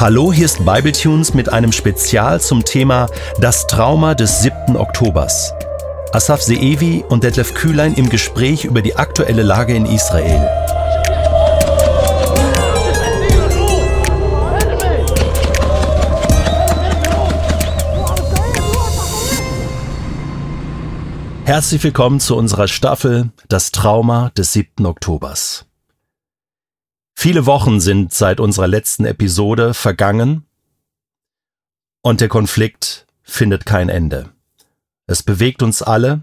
Hallo, hier ist Bibletunes mit einem Spezial zum Thema Das Trauma des 7. Oktobers. Asaf Seevi und Detlef Kühlein im Gespräch über die aktuelle Lage in Israel. Herzlich willkommen zu unserer Staffel Das Trauma des 7. Oktobers. Viele Wochen sind seit unserer letzten Episode vergangen und der Konflikt findet kein Ende. Es bewegt uns alle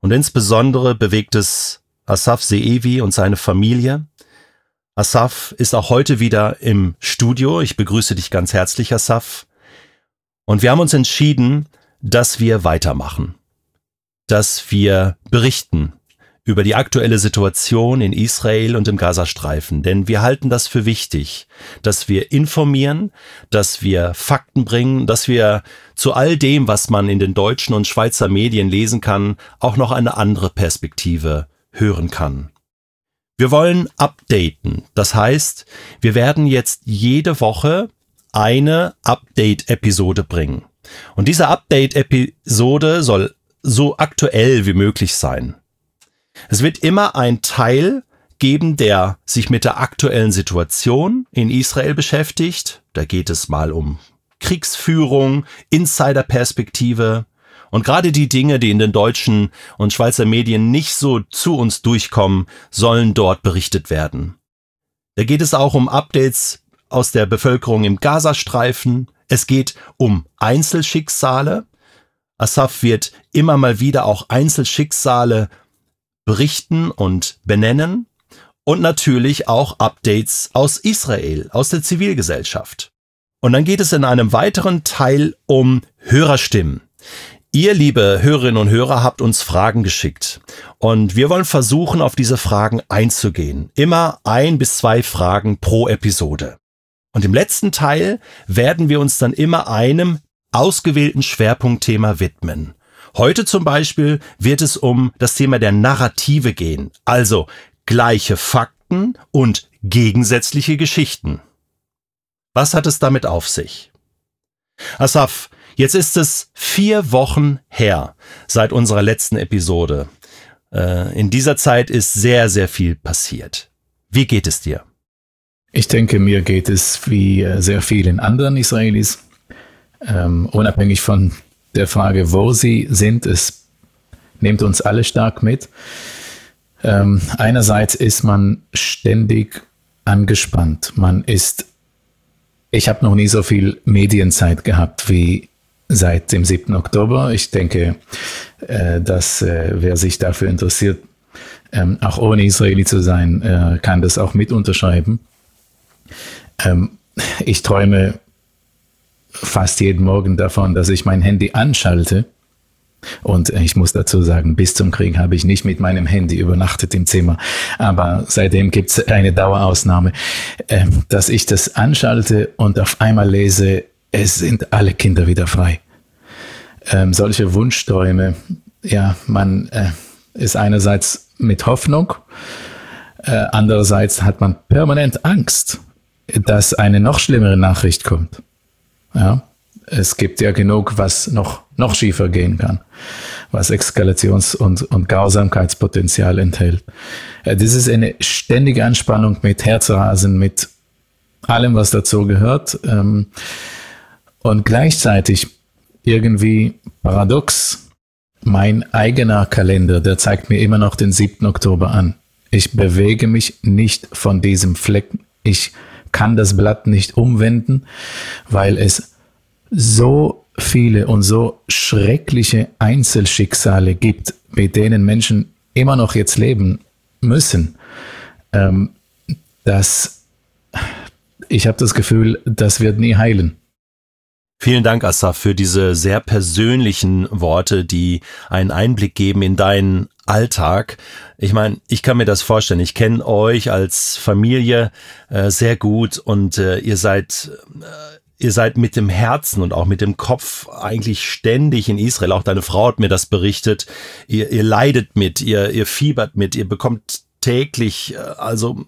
und insbesondere bewegt es Asaf Seevi und seine Familie. Asaf ist auch heute wieder im Studio. Ich begrüße dich ganz herzlich, Asaf. Und wir haben uns entschieden, dass wir weitermachen, dass wir berichten über die aktuelle Situation in Israel und im Gazastreifen, denn wir halten das für wichtig, dass wir informieren, dass wir Fakten bringen, dass wir zu all dem, was man in den deutschen und Schweizer Medien lesen kann, auch noch eine andere Perspektive hören kann. Wir wollen updaten, das heißt, wir werden jetzt jede Woche eine Update-Episode bringen. Und diese Update-Episode soll so aktuell wie möglich sein. Es wird immer ein Teil geben, der sich mit der aktuellen Situation in Israel beschäftigt. Da geht es mal um Kriegsführung, Insiderperspektive und gerade die Dinge, die in den deutschen und Schweizer Medien nicht so zu uns durchkommen, sollen dort berichtet werden. Da geht es auch um Updates aus der Bevölkerung im Gazastreifen. Es geht um Einzelschicksale. Asaf wird immer mal wieder auch Einzelschicksale berichten und benennen und natürlich auch Updates aus Israel, aus der Zivilgesellschaft. Und dann geht es in einem weiteren Teil um Hörerstimmen. Ihr, liebe Hörerinnen und Hörer, habt uns Fragen geschickt. Und wir wollen versuchen, auf diese Fragen einzugehen. Immer ein bis zwei Fragen pro Episode. Und im letzten Teil werden wir uns dann immer einem ausgewählten Schwerpunktthema widmen. Heute zum Beispiel wird es um das Thema der Narrative gehen, also gleiche Fakten und gegensätzliche Geschichten. Was hat es damit auf sich? Asaf, jetzt ist es vier Wochen her seit unserer letzten Episode. Äh, in dieser Zeit ist sehr, sehr viel passiert. Wie geht es dir? Ich denke, mir geht es wie äh, sehr vielen anderen Israelis, ähm, unabhängig von der Frage, wo sie sind, es nimmt uns alle stark mit. Ähm, einerseits ist man ständig angespannt. Man ist, ich habe noch nie so viel Medienzeit gehabt wie seit dem 7. Oktober. Ich denke, äh, dass äh, wer sich dafür interessiert, ähm, auch ohne Israeli zu sein, äh, kann das auch mit unterschreiben. Ähm, ich träume fast jeden Morgen davon, dass ich mein Handy anschalte. Und ich muss dazu sagen, bis zum Krieg habe ich nicht mit meinem Handy übernachtet im Zimmer. Aber seitdem gibt es eine Dauerausnahme, äh, dass ich das anschalte und auf einmal lese, es sind alle Kinder wieder frei. Ähm, solche Wunschträume, ja, man äh, ist einerseits mit Hoffnung, äh, andererseits hat man permanent Angst, dass eine noch schlimmere Nachricht kommt. Ja, es gibt ja genug, was noch, noch schiefer gehen kann, was Eskalations- und, und Grausamkeitspotenzial enthält. Äh, das ist eine ständige Anspannung mit Herzrasen, mit allem, was dazu gehört. Ähm, und gleichzeitig irgendwie paradox, mein eigener Kalender, der zeigt mir immer noch den 7. Oktober an. Ich bewege mich nicht von diesem Fleck. Ich kann das Blatt nicht umwenden, weil es so viele und so schreckliche Einzelschicksale gibt, mit denen Menschen immer noch jetzt leben müssen, ähm, dass ich habe das Gefühl, das wird nie heilen. Vielen Dank, Assaf, für diese sehr persönlichen Worte, die einen Einblick geben in deinen Alltag. Ich meine, ich kann mir das vorstellen. Ich kenne euch als Familie äh, sehr gut und äh, ihr seid äh, ihr seid mit dem Herzen und auch mit dem Kopf eigentlich ständig in Israel. Auch deine Frau hat mir das berichtet. Ihr, ihr leidet mit, ihr, ihr fiebert mit, ihr bekommt täglich, äh, also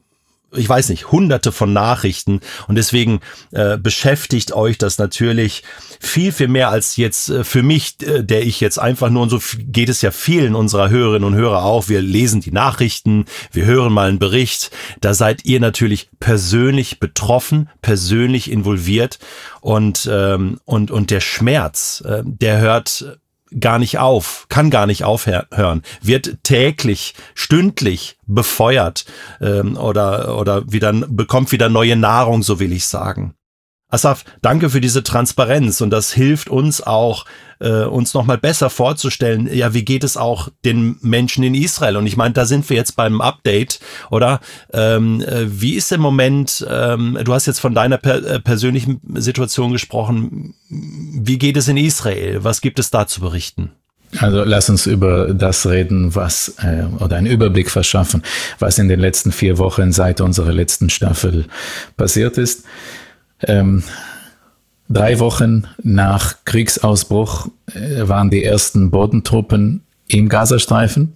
ich weiß nicht, hunderte von Nachrichten. Und deswegen äh, beschäftigt euch das natürlich viel, viel mehr als jetzt äh, für mich, äh, der ich jetzt einfach nur, und so geht es ja vielen unserer Hörerinnen und Hörer auch, wir lesen die Nachrichten, wir hören mal einen Bericht, da seid ihr natürlich persönlich betroffen, persönlich involviert. Und, ähm, und, und der Schmerz, äh, der hört gar nicht auf, kann gar nicht aufhören, wird täglich, stündlich befeuert ähm, oder, oder wieder, bekommt wieder neue Nahrung, so will ich sagen. Asaf, danke für diese Transparenz und das hilft uns auch, äh, uns nochmal besser vorzustellen, ja, wie geht es auch den Menschen in Israel? Und ich meine, da sind wir jetzt beim Update, oder? Ähm, äh, wie ist im Moment, ähm, du hast jetzt von deiner per äh, persönlichen Situation gesprochen, wie geht es in Israel? Was gibt es da zu berichten? Also lass uns über das reden, was äh, oder einen Überblick verschaffen, was in den letzten vier Wochen seit unserer letzten Staffel passiert ist. Ähm, drei Wochen nach Kriegsausbruch äh, waren die ersten Bodentruppen im Gazastreifen.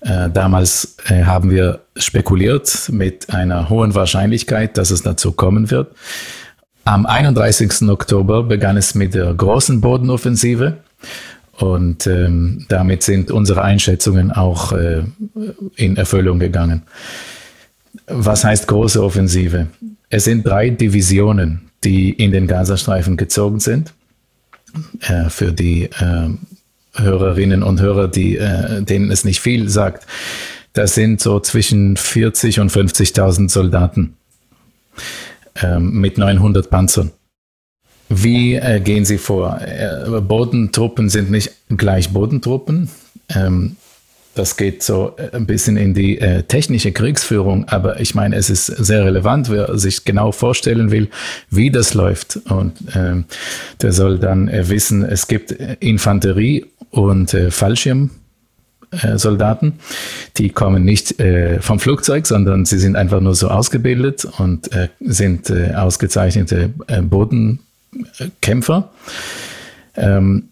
Äh, damals äh, haben wir spekuliert mit einer hohen Wahrscheinlichkeit, dass es dazu kommen wird. Am 31. Oktober begann es mit der großen Bodenoffensive und ähm, damit sind unsere Einschätzungen auch äh, in Erfüllung gegangen. Was heißt große Offensive? Es sind drei Divisionen, die in den Gazastreifen gezogen sind. Äh, für die äh, Hörerinnen und Hörer, die, äh, denen es nicht viel sagt, das sind so zwischen 40 und 50.000 Soldaten ähm, mit 900 Panzern. Wie äh, gehen sie vor? Äh, Bodentruppen sind nicht gleich Bodentruppen. Ähm, das geht so äh, ein bisschen in die äh, technische Kriegsführung, aber ich meine, es ist sehr relevant, wer sich genau vorstellen will, wie das läuft. Und äh, der soll dann äh, wissen, es gibt äh, Infanterie und äh, Fallschirm. Soldaten, die kommen nicht äh, vom Flugzeug, sondern sie sind einfach nur so ausgebildet und äh, sind äh, ausgezeichnete Bodenkämpfer. Ähm,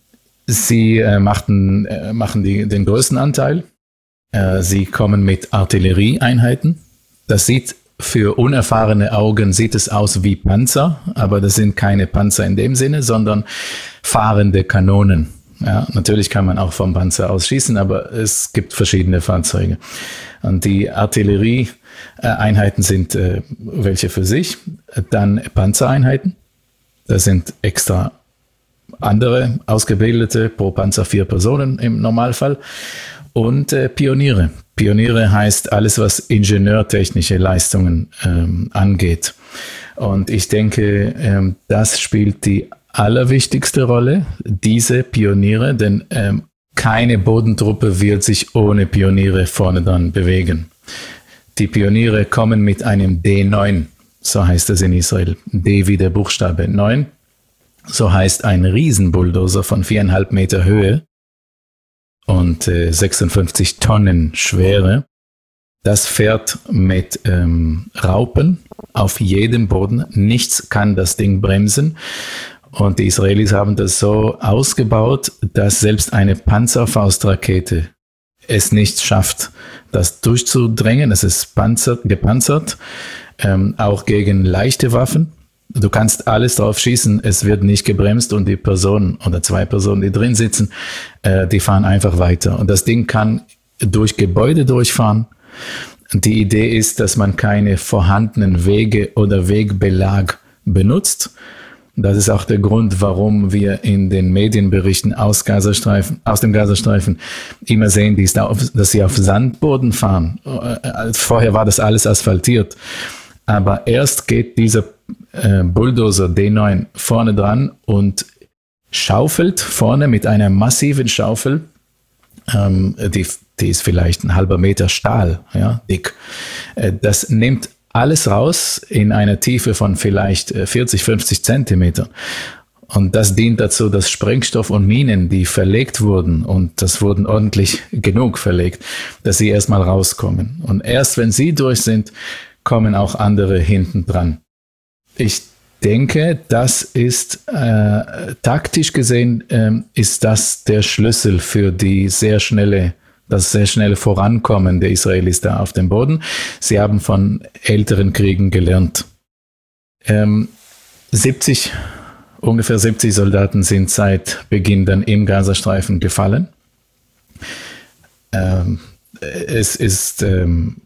sie machten, machen die, den größten Anteil äh, sie kommen mit Artillerieeinheiten. Das sieht für unerfahrene Augen sieht es aus wie Panzer, aber das sind keine Panzer in dem Sinne, sondern fahrende Kanonen. Ja, natürlich kann man auch vom Panzer aus schießen, aber es gibt verschiedene Fahrzeuge. Und die Artillerieeinheiten sind äh, welche für sich. Dann Panzereinheiten. Das sind extra andere ausgebildete pro Panzer vier Personen im Normalfall und äh, Pioniere. Pioniere heißt alles, was ingenieurtechnische Leistungen ähm, angeht. Und ich denke, ähm, das spielt die allerwichtigste Rolle, diese Pioniere, denn ähm, keine Bodentruppe wird sich ohne Pioniere vorne dran bewegen. Die Pioniere kommen mit einem D9, so heißt es in Israel. D wie der Buchstabe 9. So heißt ein Riesenbulldozer von viereinhalb Meter Höhe, und äh, 56 Tonnen Schwere. Das fährt mit ähm, Raupen auf jedem Boden. Nichts kann das Ding bremsen. Und die Israelis haben das so ausgebaut, dass selbst eine Panzerfaustrakete es nicht schafft, das durchzudrängen. Es ist panzert, gepanzert, ähm, auch gegen leichte Waffen. Du kannst alles drauf schießen, es wird nicht gebremst und die Personen oder zwei Personen, die drin sitzen, äh, die fahren einfach weiter. Und das Ding kann durch Gebäude durchfahren. Die Idee ist, dass man keine vorhandenen Wege oder Wegbelag benutzt. Das ist auch der Grund, warum wir in den Medienberichten aus, Gazastreifen, aus dem Gazastreifen immer sehen, dass sie auf Sandboden fahren. Äh, vorher war das alles asphaltiert. Aber erst geht dieser äh, Bulldozer D9 vorne dran und schaufelt vorne mit einer massiven Schaufel, ähm, die, die ist vielleicht ein halber Meter Stahl, ja, dick. Äh, das nimmt alles raus in einer Tiefe von vielleicht 40, äh, 50 Zentimeter. Und das dient dazu, dass Sprengstoff und Minen, die verlegt wurden, und das wurden ordentlich genug verlegt, dass sie erstmal rauskommen. Und erst wenn sie durch sind, kommen auch andere hinten dran. Ich denke, das ist äh, taktisch gesehen, äh, ist das der Schlüssel für die sehr schnelle das sehr schnelle Vorankommen der Israelis da auf dem Boden. Sie haben von älteren Kriegen gelernt. Ähm, 70, ungefähr 70 Soldaten sind seit Beginn dann im Gazastreifen gefallen. Ähm, es ist ähm,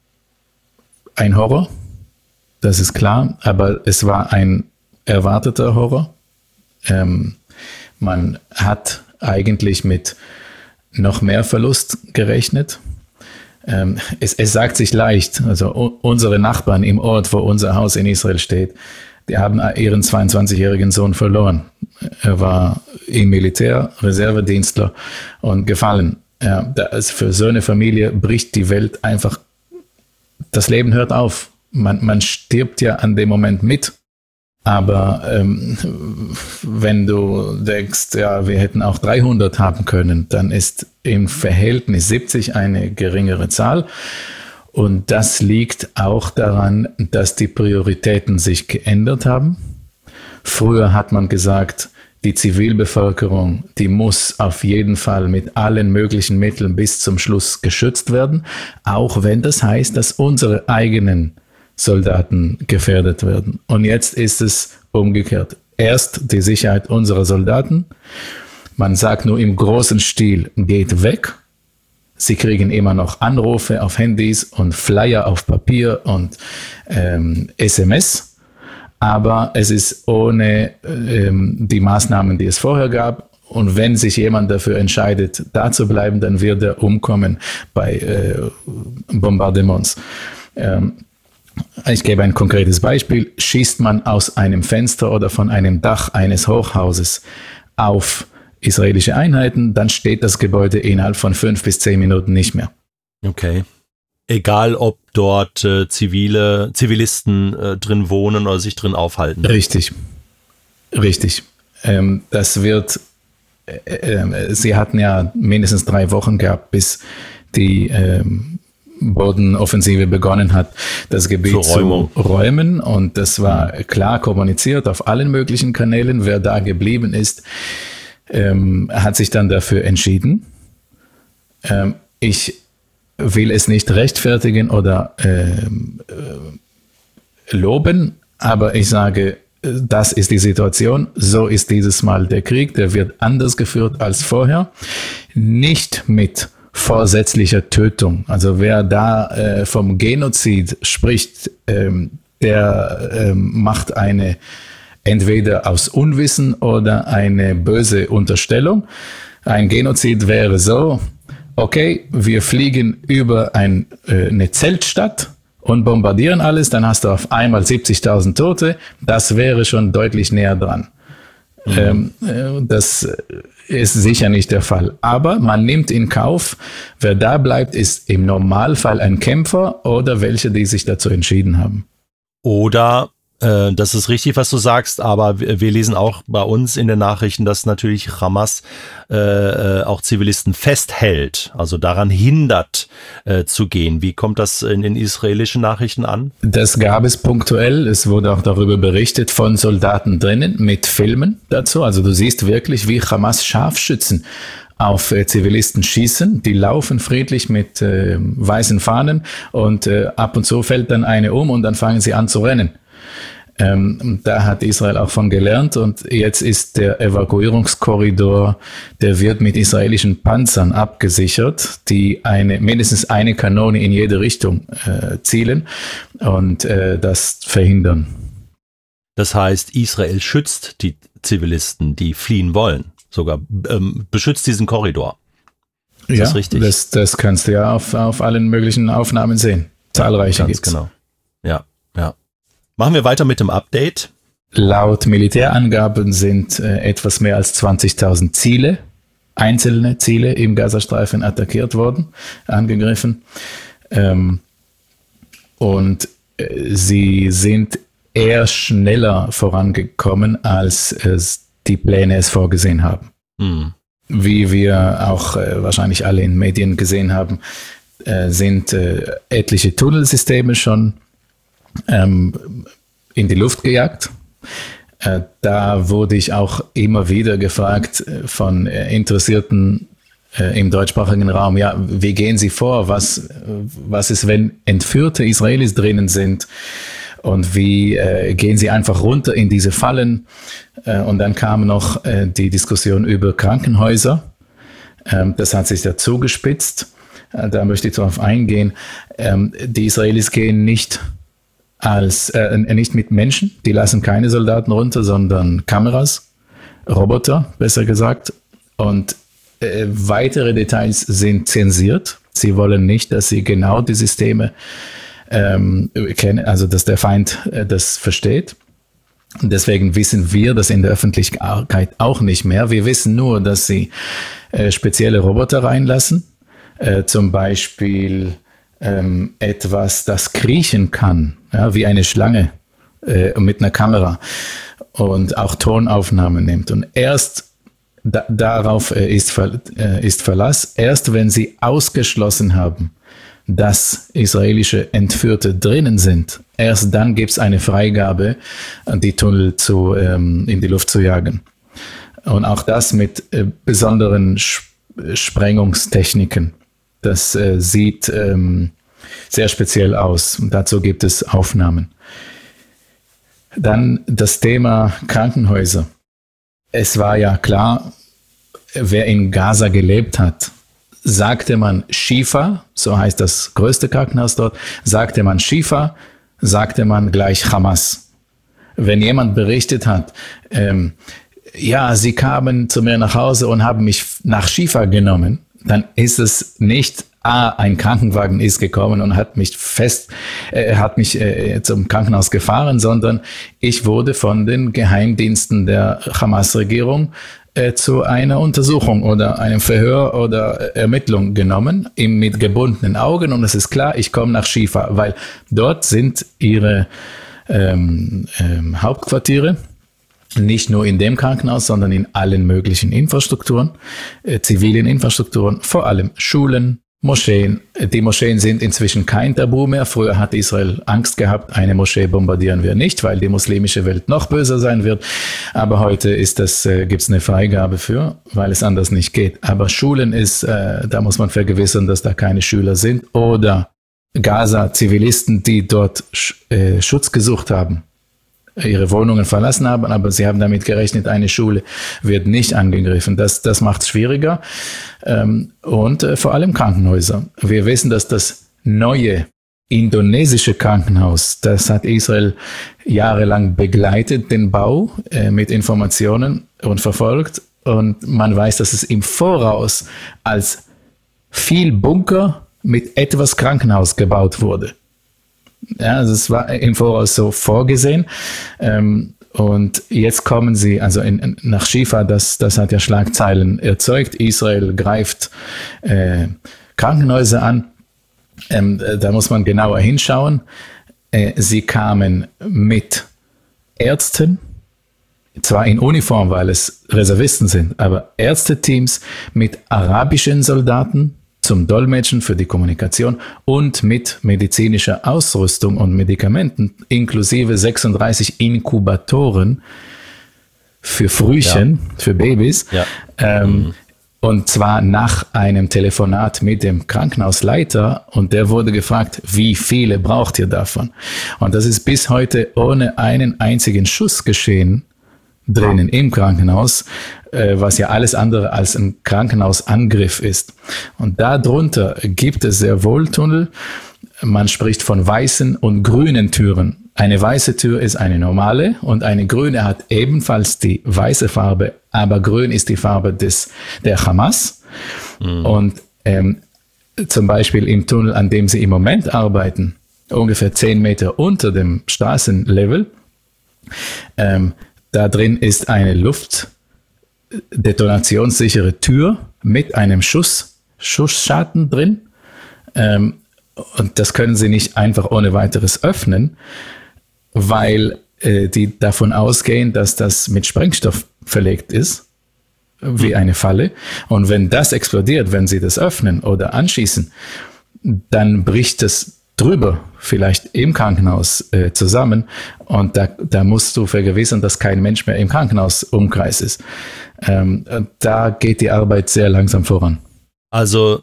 ein Horror, das ist klar, aber es war ein erwarteter Horror. Ähm, man hat eigentlich mit noch mehr Verlust gerechnet. Ähm, es, es, sagt sich leicht, also unsere Nachbarn im Ort, wo unser Haus in Israel steht, die haben ihren 22-jährigen Sohn verloren. Er war im Militär, Reservedienstler und gefallen. Ja, für so eine Familie bricht die Welt einfach, das Leben hört auf. Man, man stirbt ja an dem Moment mit. Aber ähm, wenn du denkst, ja, wir hätten auch 300 haben können, dann ist im Verhältnis 70 eine geringere Zahl. Und das liegt auch daran, dass die Prioritäten sich geändert haben. Früher hat man gesagt, die Zivilbevölkerung, die muss auf jeden Fall mit allen möglichen Mitteln bis zum Schluss geschützt werden, auch wenn das heißt, dass unsere eigenen Soldaten gefährdet werden. Und jetzt ist es umgekehrt. Erst die Sicherheit unserer Soldaten. Man sagt nur im großen Stil, geht weg. Sie kriegen immer noch Anrufe auf Handys und Flyer auf Papier und ähm, SMS. Aber es ist ohne ähm, die Maßnahmen, die es vorher gab. Und wenn sich jemand dafür entscheidet, da zu bleiben, dann wird er umkommen bei äh, Bombardements. Ähm, ich gebe ein konkretes Beispiel. Schießt man aus einem Fenster oder von einem Dach eines Hochhauses auf israelische Einheiten, dann steht das Gebäude innerhalb von fünf bis zehn Minuten nicht mehr. Okay. Egal, ob dort äh, zivile Zivilisten äh, drin wohnen oder sich drin aufhalten. Richtig, richtig. Ähm, das wird. Äh, äh Sie hatten ja mindestens drei Wochen gehabt, bis die ähm, Bodenoffensive begonnen hat, das Gebiet zu räumen. Und das war klar kommuniziert auf allen möglichen Kanälen. Wer da geblieben ist, ähm, hat sich dann dafür entschieden. Ähm, ich will es nicht rechtfertigen oder ähm, äh, loben, aber ich sage, das ist die Situation, so ist dieses Mal der Krieg, der wird anders geführt als vorher. Nicht mit vorsätzlicher Tötung. Also wer da äh, vom Genozid spricht, ähm, der ähm, macht eine entweder aus Unwissen oder eine böse Unterstellung. Ein Genozid wäre so, okay, wir fliegen über ein, äh, eine Zeltstadt und bombardieren alles, dann hast du auf einmal 70.000 Tote. Das wäre schon deutlich näher dran. Mhm. Ähm, äh, das ist sicher nicht der Fall. Aber man nimmt in Kauf, wer da bleibt, ist im Normalfall ein Kämpfer oder welche, die sich dazu entschieden haben. Oder äh, das ist richtig, was du sagst, aber wir lesen auch bei uns in den Nachrichten, dass natürlich Hamas äh, äh, auch Zivilisten festhält, also daran hindert äh, zu gehen. Wie kommt das in den israelischen Nachrichten an? Das gab es punktuell. Es wurde auch darüber berichtet von Soldaten drinnen mit Filmen dazu. Also du siehst wirklich, wie Hamas Scharfschützen auf äh, Zivilisten schießen. Die laufen friedlich mit äh, weißen Fahnen und äh, ab und zu fällt dann eine um und dann fangen sie an zu rennen. Ähm, da hat Israel auch von gelernt und jetzt ist der Evakuierungskorridor, der wird mit israelischen Panzern abgesichert, die eine, mindestens eine Kanone in jede Richtung äh, zielen und äh, das verhindern. Das heißt, Israel schützt die Zivilisten, die fliehen wollen, sogar ähm, beschützt diesen Korridor. Ist ja, das richtig? Das, das kannst du ja auf, auf allen möglichen Aufnahmen sehen. Zahlreiche ja, ganz gibt's. genau. Ja, ja. Machen wir weiter mit dem Update. Laut Militärangaben sind äh, etwas mehr als 20.000 Ziele, einzelne Ziele im Gazastreifen attackiert worden, angegriffen. Ähm, und äh, sie sind eher schneller vorangekommen, als die Pläne es vorgesehen haben. Mhm. Wie wir auch äh, wahrscheinlich alle in Medien gesehen haben, äh, sind äh, etliche Tunnelsysteme schon ähm, in die Luft gejagt. Äh, da wurde ich auch immer wieder gefragt äh, von äh, interessierten im deutschsprachigen Raum, ja, wie gehen Sie vor? Was, was ist, wenn entführte Israelis drinnen sind? Und wie gehen Sie einfach runter in diese Fallen? Und dann kam noch die Diskussion über Krankenhäuser. Ähm, das hat sich ja zugespitzt. Äh, da möchte ich darauf eingehen. Ähm, die Israelis gehen nicht als äh, nicht mit Menschen, die lassen keine Soldaten runter, sondern Kameras, Roboter, besser gesagt. Und äh, weitere Details sind zensiert. Sie wollen nicht, dass sie genau die Systeme ähm, kennen, also dass der Feind äh, das versteht. Und deswegen wissen wir das in der Öffentlichkeit auch nicht mehr. Wir wissen nur, dass sie äh, spezielle Roboter reinlassen, äh, zum Beispiel ähm, etwas, das kriechen kann, ja, wie eine Schlange äh, mit einer Kamera und auch Tonaufnahmen nimmt. Und erst da, darauf äh, ist, äh, ist Verlass. Erst wenn sie ausgeschlossen haben, dass israelische Entführte drinnen sind, erst dann gibt es eine Freigabe, die Tunnel zu, ähm, in die Luft zu jagen. Und auch das mit äh, besonderen Sp Sprengungstechniken. Das äh, sieht ähm, sehr speziell aus. Und dazu gibt es Aufnahmen. Dann das Thema Krankenhäuser. Es war ja klar, wer in Gaza gelebt hat, sagte man Shifa, so heißt das größte Krankenhaus dort, sagte man Shifa, sagte man gleich Hamas. Wenn jemand berichtet hat, ähm, ja, sie kamen zu mir nach Hause und haben mich nach Shifa genommen, dann ist es nicht ah, ein Krankenwagen ist gekommen und hat mich fest, äh, hat mich äh, zum Krankenhaus gefahren, sondern ich wurde von den Geheimdiensten der Hamas-Regierung äh, zu einer Untersuchung oder einem Verhör oder Ermittlung genommen, mit gebundenen Augen. Und es ist klar, ich komme nach Schifa, weil dort sind ihre ähm, ähm, Hauptquartiere nicht nur in dem Krankenhaus, sondern in allen möglichen Infrastrukturen, äh, zivilen Infrastrukturen, vor allem Schulen, Moscheen. Die Moscheen sind inzwischen kein Tabu mehr. Früher hat Israel Angst gehabt, eine Moschee bombardieren wir nicht, weil die muslimische Welt noch böser sein wird. Aber heute ist das, äh, gibt es eine Freigabe für, weil es anders nicht geht. Aber Schulen ist, äh, da muss man vergewissern, dass da keine Schüler sind oder Gaza Zivilisten, die dort äh, Schutz gesucht haben ihre Wohnungen verlassen haben, aber sie haben damit gerechnet, eine Schule wird nicht angegriffen. Das, das macht es schwieriger. Ähm, und äh, vor allem Krankenhäuser. Wir wissen, dass das neue indonesische Krankenhaus, das hat Israel jahrelang begleitet, den Bau äh, mit Informationen und verfolgt. Und man weiß, dass es im Voraus als viel Bunker mit etwas Krankenhaus gebaut wurde. Ja, also es war im Voraus so vorgesehen. Ähm, und jetzt kommen sie, also in, nach Schifa, das, das hat ja Schlagzeilen erzeugt. Israel greift äh, Krankenhäuser an. Ähm, da muss man genauer hinschauen. Äh, sie kamen mit Ärzten, zwar in Uniform, weil es Reservisten sind, aber Ärzteteams mit arabischen Soldaten, zum Dolmetschen für die Kommunikation und mit medizinischer Ausrüstung und Medikamenten inklusive 36 Inkubatoren für Frühchen, ja. für Babys. Ja. Ähm, mhm. Und zwar nach einem Telefonat mit dem Krankenhausleiter und der wurde gefragt, wie viele braucht ihr davon? Und das ist bis heute ohne einen einzigen Schuss geschehen drinnen im Krankenhaus, äh, was ja alles andere als ein Krankenhausangriff ist. Und darunter gibt es sehr wohl Tunnel. Man spricht von weißen und grünen Türen. Eine weiße Tür ist eine normale und eine grüne hat ebenfalls die weiße Farbe, aber grün ist die Farbe des, der Hamas. Mhm. Und ähm, zum Beispiel im Tunnel, an dem sie im Moment arbeiten, ungefähr zehn Meter unter dem Straßenlevel, ähm, da drin ist eine luftdetonationssichere Tür mit einem Schuss, Schussschaden drin. Ähm, und das können Sie nicht einfach ohne weiteres öffnen, weil äh, die davon ausgehen, dass das mit Sprengstoff verlegt ist, wie eine Falle. Und wenn das explodiert, wenn Sie das öffnen oder anschießen, dann bricht es drüber, vielleicht im Krankenhaus äh, zusammen. Und da, da musst du vergewissern, dass kein Mensch mehr im Krankenhaus umkreis ist. Ähm, da geht die Arbeit sehr langsam voran. Also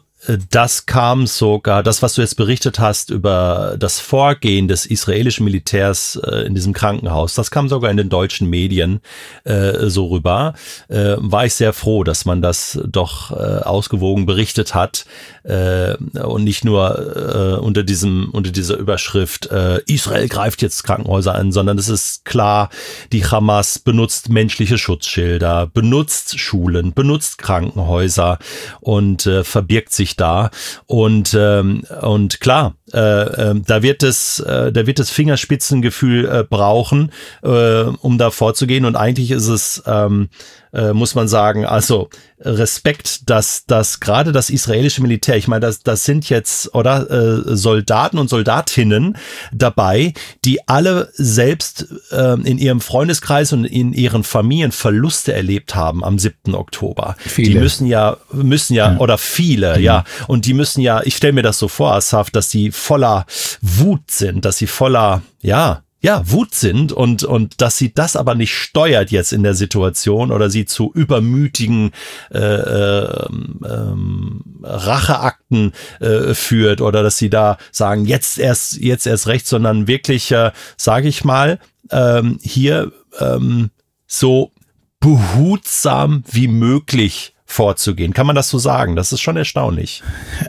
das kam sogar, das, was du jetzt berichtet hast über das Vorgehen des israelischen Militärs äh, in diesem Krankenhaus, das kam sogar in den deutschen Medien äh, so rüber. Äh, war ich sehr froh, dass man das doch äh, ausgewogen berichtet hat äh, und nicht nur äh, unter diesem unter dieser Überschrift Israel greift jetzt Krankenhäuser an, sondern es ist klar, die Hamas benutzt menschliche Schutzschilder, benutzt Schulen, benutzt Krankenhäuser und verbirgt sich da. Und, ähm, und klar, äh, äh, da wird es, äh, da wird das Fingerspitzengefühl äh, brauchen, äh, um da vorzugehen. Und eigentlich ist es, ähm, äh, muss man sagen, also Respekt, dass dass gerade das israelische Militär, ich meine, das, das sind jetzt oder Soldaten und Soldatinnen dabei, die alle selbst in ihrem Freundeskreis und in ihren Familien Verluste erlebt haben am 7. Oktober. Viele. Die müssen ja müssen ja, ja. oder viele, mhm. ja, und die müssen ja, ich stelle mir das so vor, Asaf, dass die voller Wut sind, dass sie voller ja, ja, Wut sind und, und dass sie das aber nicht steuert jetzt in der Situation oder sie zu übermütigen äh, äh, ähm, Racheakten äh, führt oder dass sie da sagen, jetzt erst, jetzt erst recht, sondern wirklich, äh, sage ich mal, ähm, hier ähm, so behutsam wie möglich vorzugehen. Kann man das so sagen? Das ist schon erstaunlich.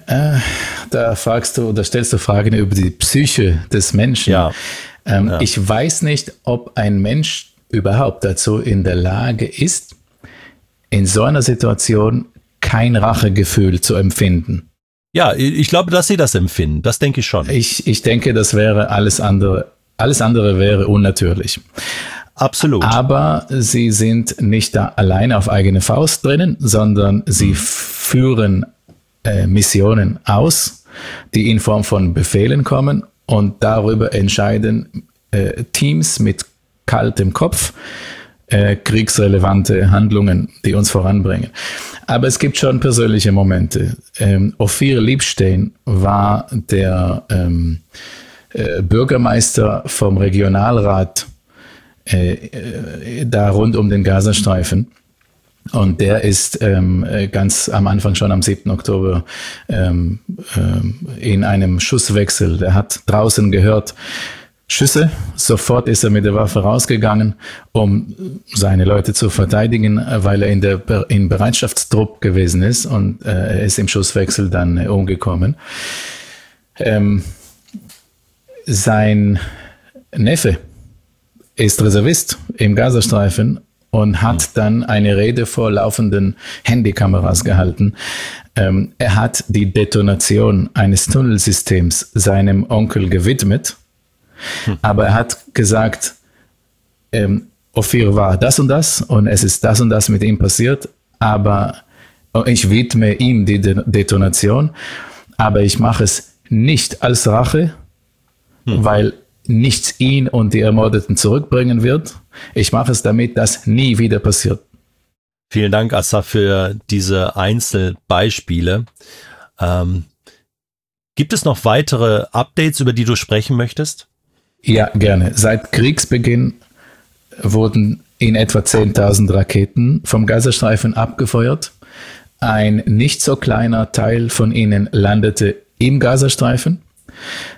Äh, da fragst du, da stellst du Fragen über die Psyche des Menschen. Ja. Ähm, ja. Ich weiß nicht, ob ein Mensch überhaupt dazu in der Lage ist, in so einer Situation kein Rachegefühl zu empfinden. Ja, ich glaube, dass sie das empfinden. Das denke ich schon. Ich, ich denke, das wäre alles andere. Alles andere wäre unnatürlich. Absolut. Aber sie sind nicht da alleine auf eigene Faust drinnen, sondern sie mhm. führen äh, Missionen aus, die in Form von Befehlen kommen und darüber entscheiden äh, Teams mit kaltem Kopf äh, kriegsrelevante Handlungen, die uns voranbringen. Aber es gibt schon persönliche Momente. Ähm, Ophir Liebstein war der ähm, äh, Bürgermeister vom Regionalrat äh, äh da rund um den Gazastreifen. Und der ist ähm, äh, ganz am Anfang schon am 7. Oktober ähm, äh, in einem Schusswechsel. Der hat draußen gehört Schüsse. Sofort ist er mit der Waffe rausgegangen, um seine Leute zu verteidigen, weil er in der in Bereitschaftstrupp gewesen ist und äh, ist im Schusswechsel dann äh, umgekommen. Ähm, sein Neffe ist Reservist im Gazastreifen und hat dann eine Rede vor laufenden Handykameras gehalten. Ähm, er hat die Detonation eines Tunnelsystems seinem Onkel gewidmet, hm. aber er hat gesagt, ähm, Ophir war das und das und es ist das und das mit ihm passiert, aber ich widme ihm die Detonation, aber ich mache es nicht als Rache, hm. weil nichts ihn und die Ermordeten zurückbringen wird, ich mache es damit, dass nie wieder passiert. Vielen Dank, Assa, für diese Einzelbeispiele. Ähm, gibt es noch weitere Updates, über die du sprechen möchtest? Ja, gerne. Seit Kriegsbeginn wurden in etwa 10.000 Raketen vom Gazastreifen abgefeuert. Ein nicht so kleiner Teil von ihnen landete im Gazastreifen.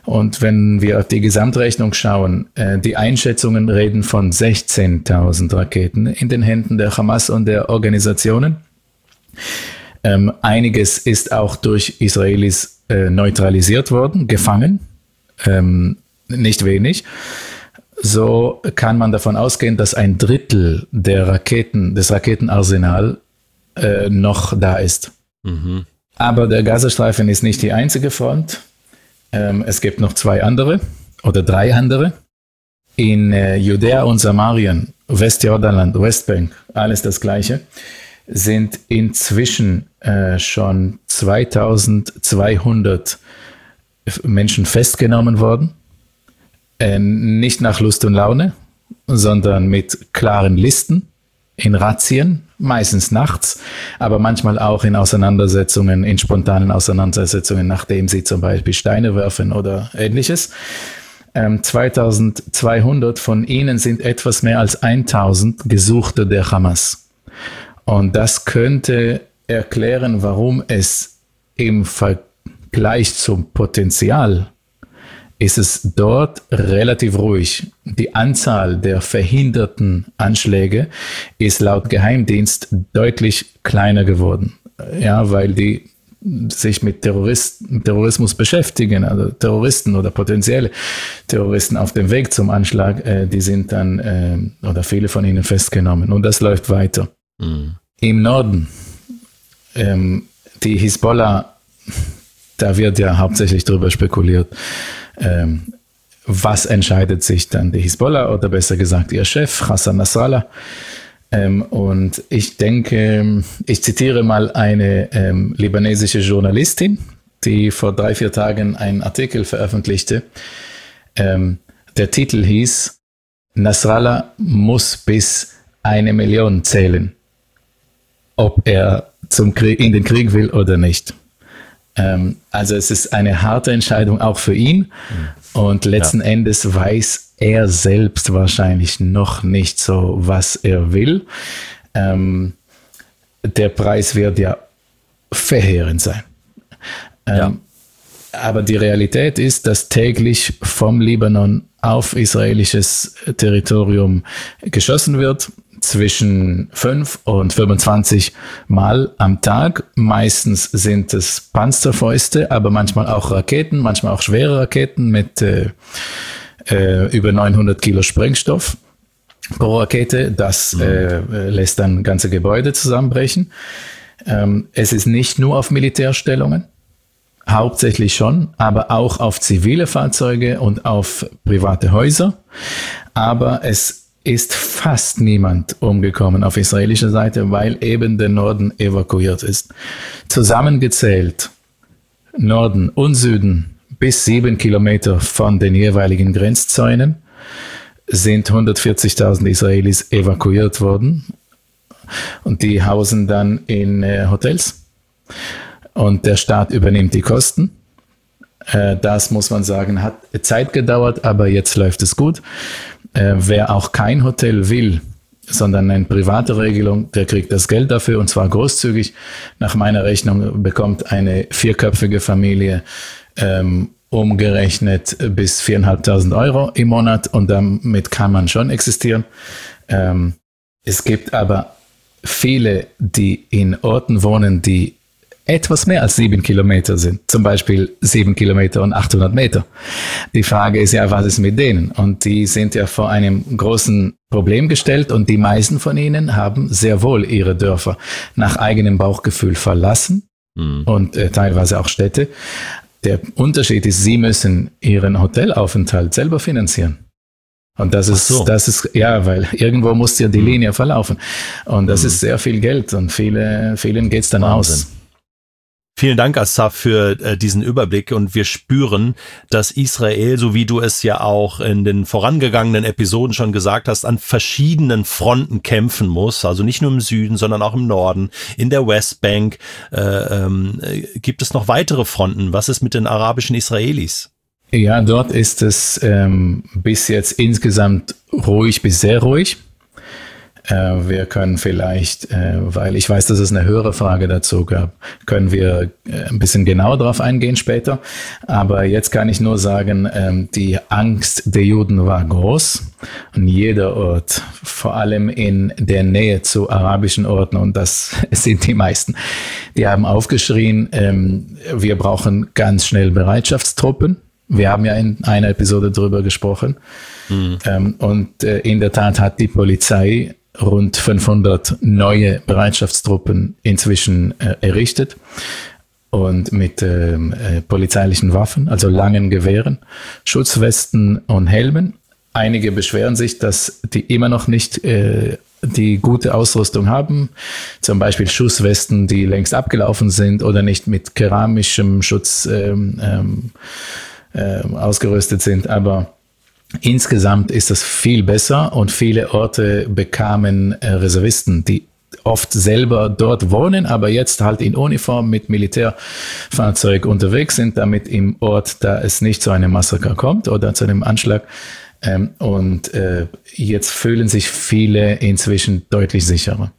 Und wenn wir auf die Gesamtrechnung schauen, äh, die Einschätzungen reden von 16.000 Raketen in den Händen der Hamas und der Organisationen. Ähm, einiges ist auch durch Israelis äh, neutralisiert worden, gefangen, ähm, nicht wenig. So kann man davon ausgehen, dass ein Drittel der Raketen, des Raketenarsenal äh, noch da ist. Mhm. Aber der Gazastreifen ist nicht die einzige Front. Ähm, es gibt noch zwei andere oder drei andere. In äh, Judäa und Samarien, Westjordanland, Westbank, alles das gleiche, sind inzwischen äh, schon 2200 Menschen festgenommen worden. Äh, nicht nach Lust und Laune, sondern mit klaren Listen in Razzien, meistens nachts, aber manchmal auch in Auseinandersetzungen, in spontanen Auseinandersetzungen, nachdem sie zum Beispiel Steine werfen oder ähnliches. Ähm, 2200 von ihnen sind etwas mehr als 1000 Gesuchte der Hamas. Und das könnte erklären, warum es im Vergleich zum Potenzial ist es dort relativ ruhig. Die Anzahl der verhinderten Anschläge ist laut Geheimdienst deutlich kleiner geworden. Ja, weil die sich mit Terrorist, Terrorismus beschäftigen, also Terroristen oder potenzielle Terroristen auf dem Weg zum Anschlag, äh, die sind dann äh, oder viele von ihnen festgenommen und das läuft weiter. Mhm. Im Norden, ähm, die Hisbollah, da wird ja hauptsächlich darüber spekuliert, ähm, was entscheidet sich dann die Hisbollah oder besser gesagt ihr Chef Hassan Nasrallah ähm, und ich denke, ich zitiere mal eine ähm, libanesische Journalistin, die vor drei, vier Tagen einen Artikel veröffentlichte. Ähm, der Titel hieß, Nasrallah muss bis eine Million zählen, ob er zum Krieg, in den Krieg will oder nicht. Ähm, also es ist eine harte Entscheidung auch für ihn. Mhm. Und letzten ja. Endes weiß er selbst wahrscheinlich noch nicht so, was er will. Ähm, der Preis wird ja verheerend sein. Ähm, ja. Aber die Realität ist, dass täglich vom Libanon auf israelisches Territorium geschossen wird, zwischen 5 und 25 Mal am Tag. Meistens sind es Panzerfäuste, aber manchmal auch Raketen, manchmal auch schwere Raketen mit äh, äh, über 900 Kilo Sprengstoff pro Rakete. Das mhm. äh, lässt dann ganze Gebäude zusammenbrechen. Ähm, es ist nicht nur auf Militärstellungen, hauptsächlich schon, aber auch auf zivile Fahrzeuge und auf private Häuser. Aber es ist fast niemand umgekommen auf israelischer Seite, weil eben der Norden evakuiert ist. Zusammengezählt, Norden und Süden bis sieben Kilometer von den jeweiligen Grenzzäunen sind 140.000 Israelis evakuiert worden und die hausen dann in äh, Hotels und der Staat übernimmt die Kosten. Äh, das muss man sagen, hat Zeit gedauert, aber jetzt läuft es gut. Äh, wer auch kein Hotel will, sondern eine private Regelung, der kriegt das Geld dafür und zwar großzügig. Nach meiner Rechnung bekommt eine vierköpfige Familie ähm, umgerechnet bis 4.500 Euro im Monat und damit kann man schon existieren. Ähm, es gibt aber viele, die in Orten wohnen, die etwas mehr als sieben Kilometer sind, zum Beispiel sieben Kilometer und 800 Meter. Die Frage ist ja, was ist mit denen? Und die sind ja vor einem großen Problem gestellt und die meisten von ihnen haben sehr wohl ihre Dörfer nach eigenem Bauchgefühl verlassen mhm. und äh, teilweise auch Städte. Der Unterschied ist, sie müssen ihren Hotelaufenthalt selber finanzieren. Und das ist, so. das ist, ja, weil irgendwo muss ja die mhm. Linie verlaufen. Und das mhm. ist sehr viel Geld und viele, vielen geht's dann Wahnsinn. aus. Vielen Dank, Assaf, für äh, diesen Überblick. Und wir spüren, dass Israel, so wie du es ja auch in den vorangegangenen Episoden schon gesagt hast, an verschiedenen Fronten kämpfen muss. Also nicht nur im Süden, sondern auch im Norden, in der Westbank. Äh, ähm, äh, gibt es noch weitere Fronten? Was ist mit den arabischen Israelis? Ja, dort ist es ähm, bis jetzt insgesamt ruhig bis sehr ruhig. Äh, wir können vielleicht, äh, weil ich weiß, dass es eine höhere Frage dazu gab, können wir äh, ein bisschen genauer darauf eingehen später. Aber jetzt kann ich nur sagen, ähm, die Angst der Juden war groß und jeder Ort, vor allem in der Nähe zu arabischen Orten, und das sind die meisten, die haben aufgeschrien, ähm, wir brauchen ganz schnell Bereitschaftstruppen. Wir haben ja in einer Episode darüber gesprochen. Mhm. Und in der Tat hat die Polizei rund 500 neue Bereitschaftstruppen inzwischen äh, errichtet und mit ähm, äh, polizeilichen Waffen, also langen Gewehren, Schutzwesten und Helmen. Einige beschweren sich, dass die immer noch nicht äh, die gute Ausrüstung haben, zum Beispiel Schusswesten, die längst abgelaufen sind oder nicht mit keramischem Schutz ähm, ähm, äh, ausgerüstet sind, aber Insgesamt ist das viel besser und viele Orte bekamen äh, Reservisten, die oft selber dort wohnen, aber jetzt halt in Uniform mit Militärfahrzeug unterwegs sind, damit im Ort, da es nicht zu einem Massaker kommt oder zu einem Anschlag. Ähm, und äh, jetzt fühlen sich viele inzwischen deutlich sicherer.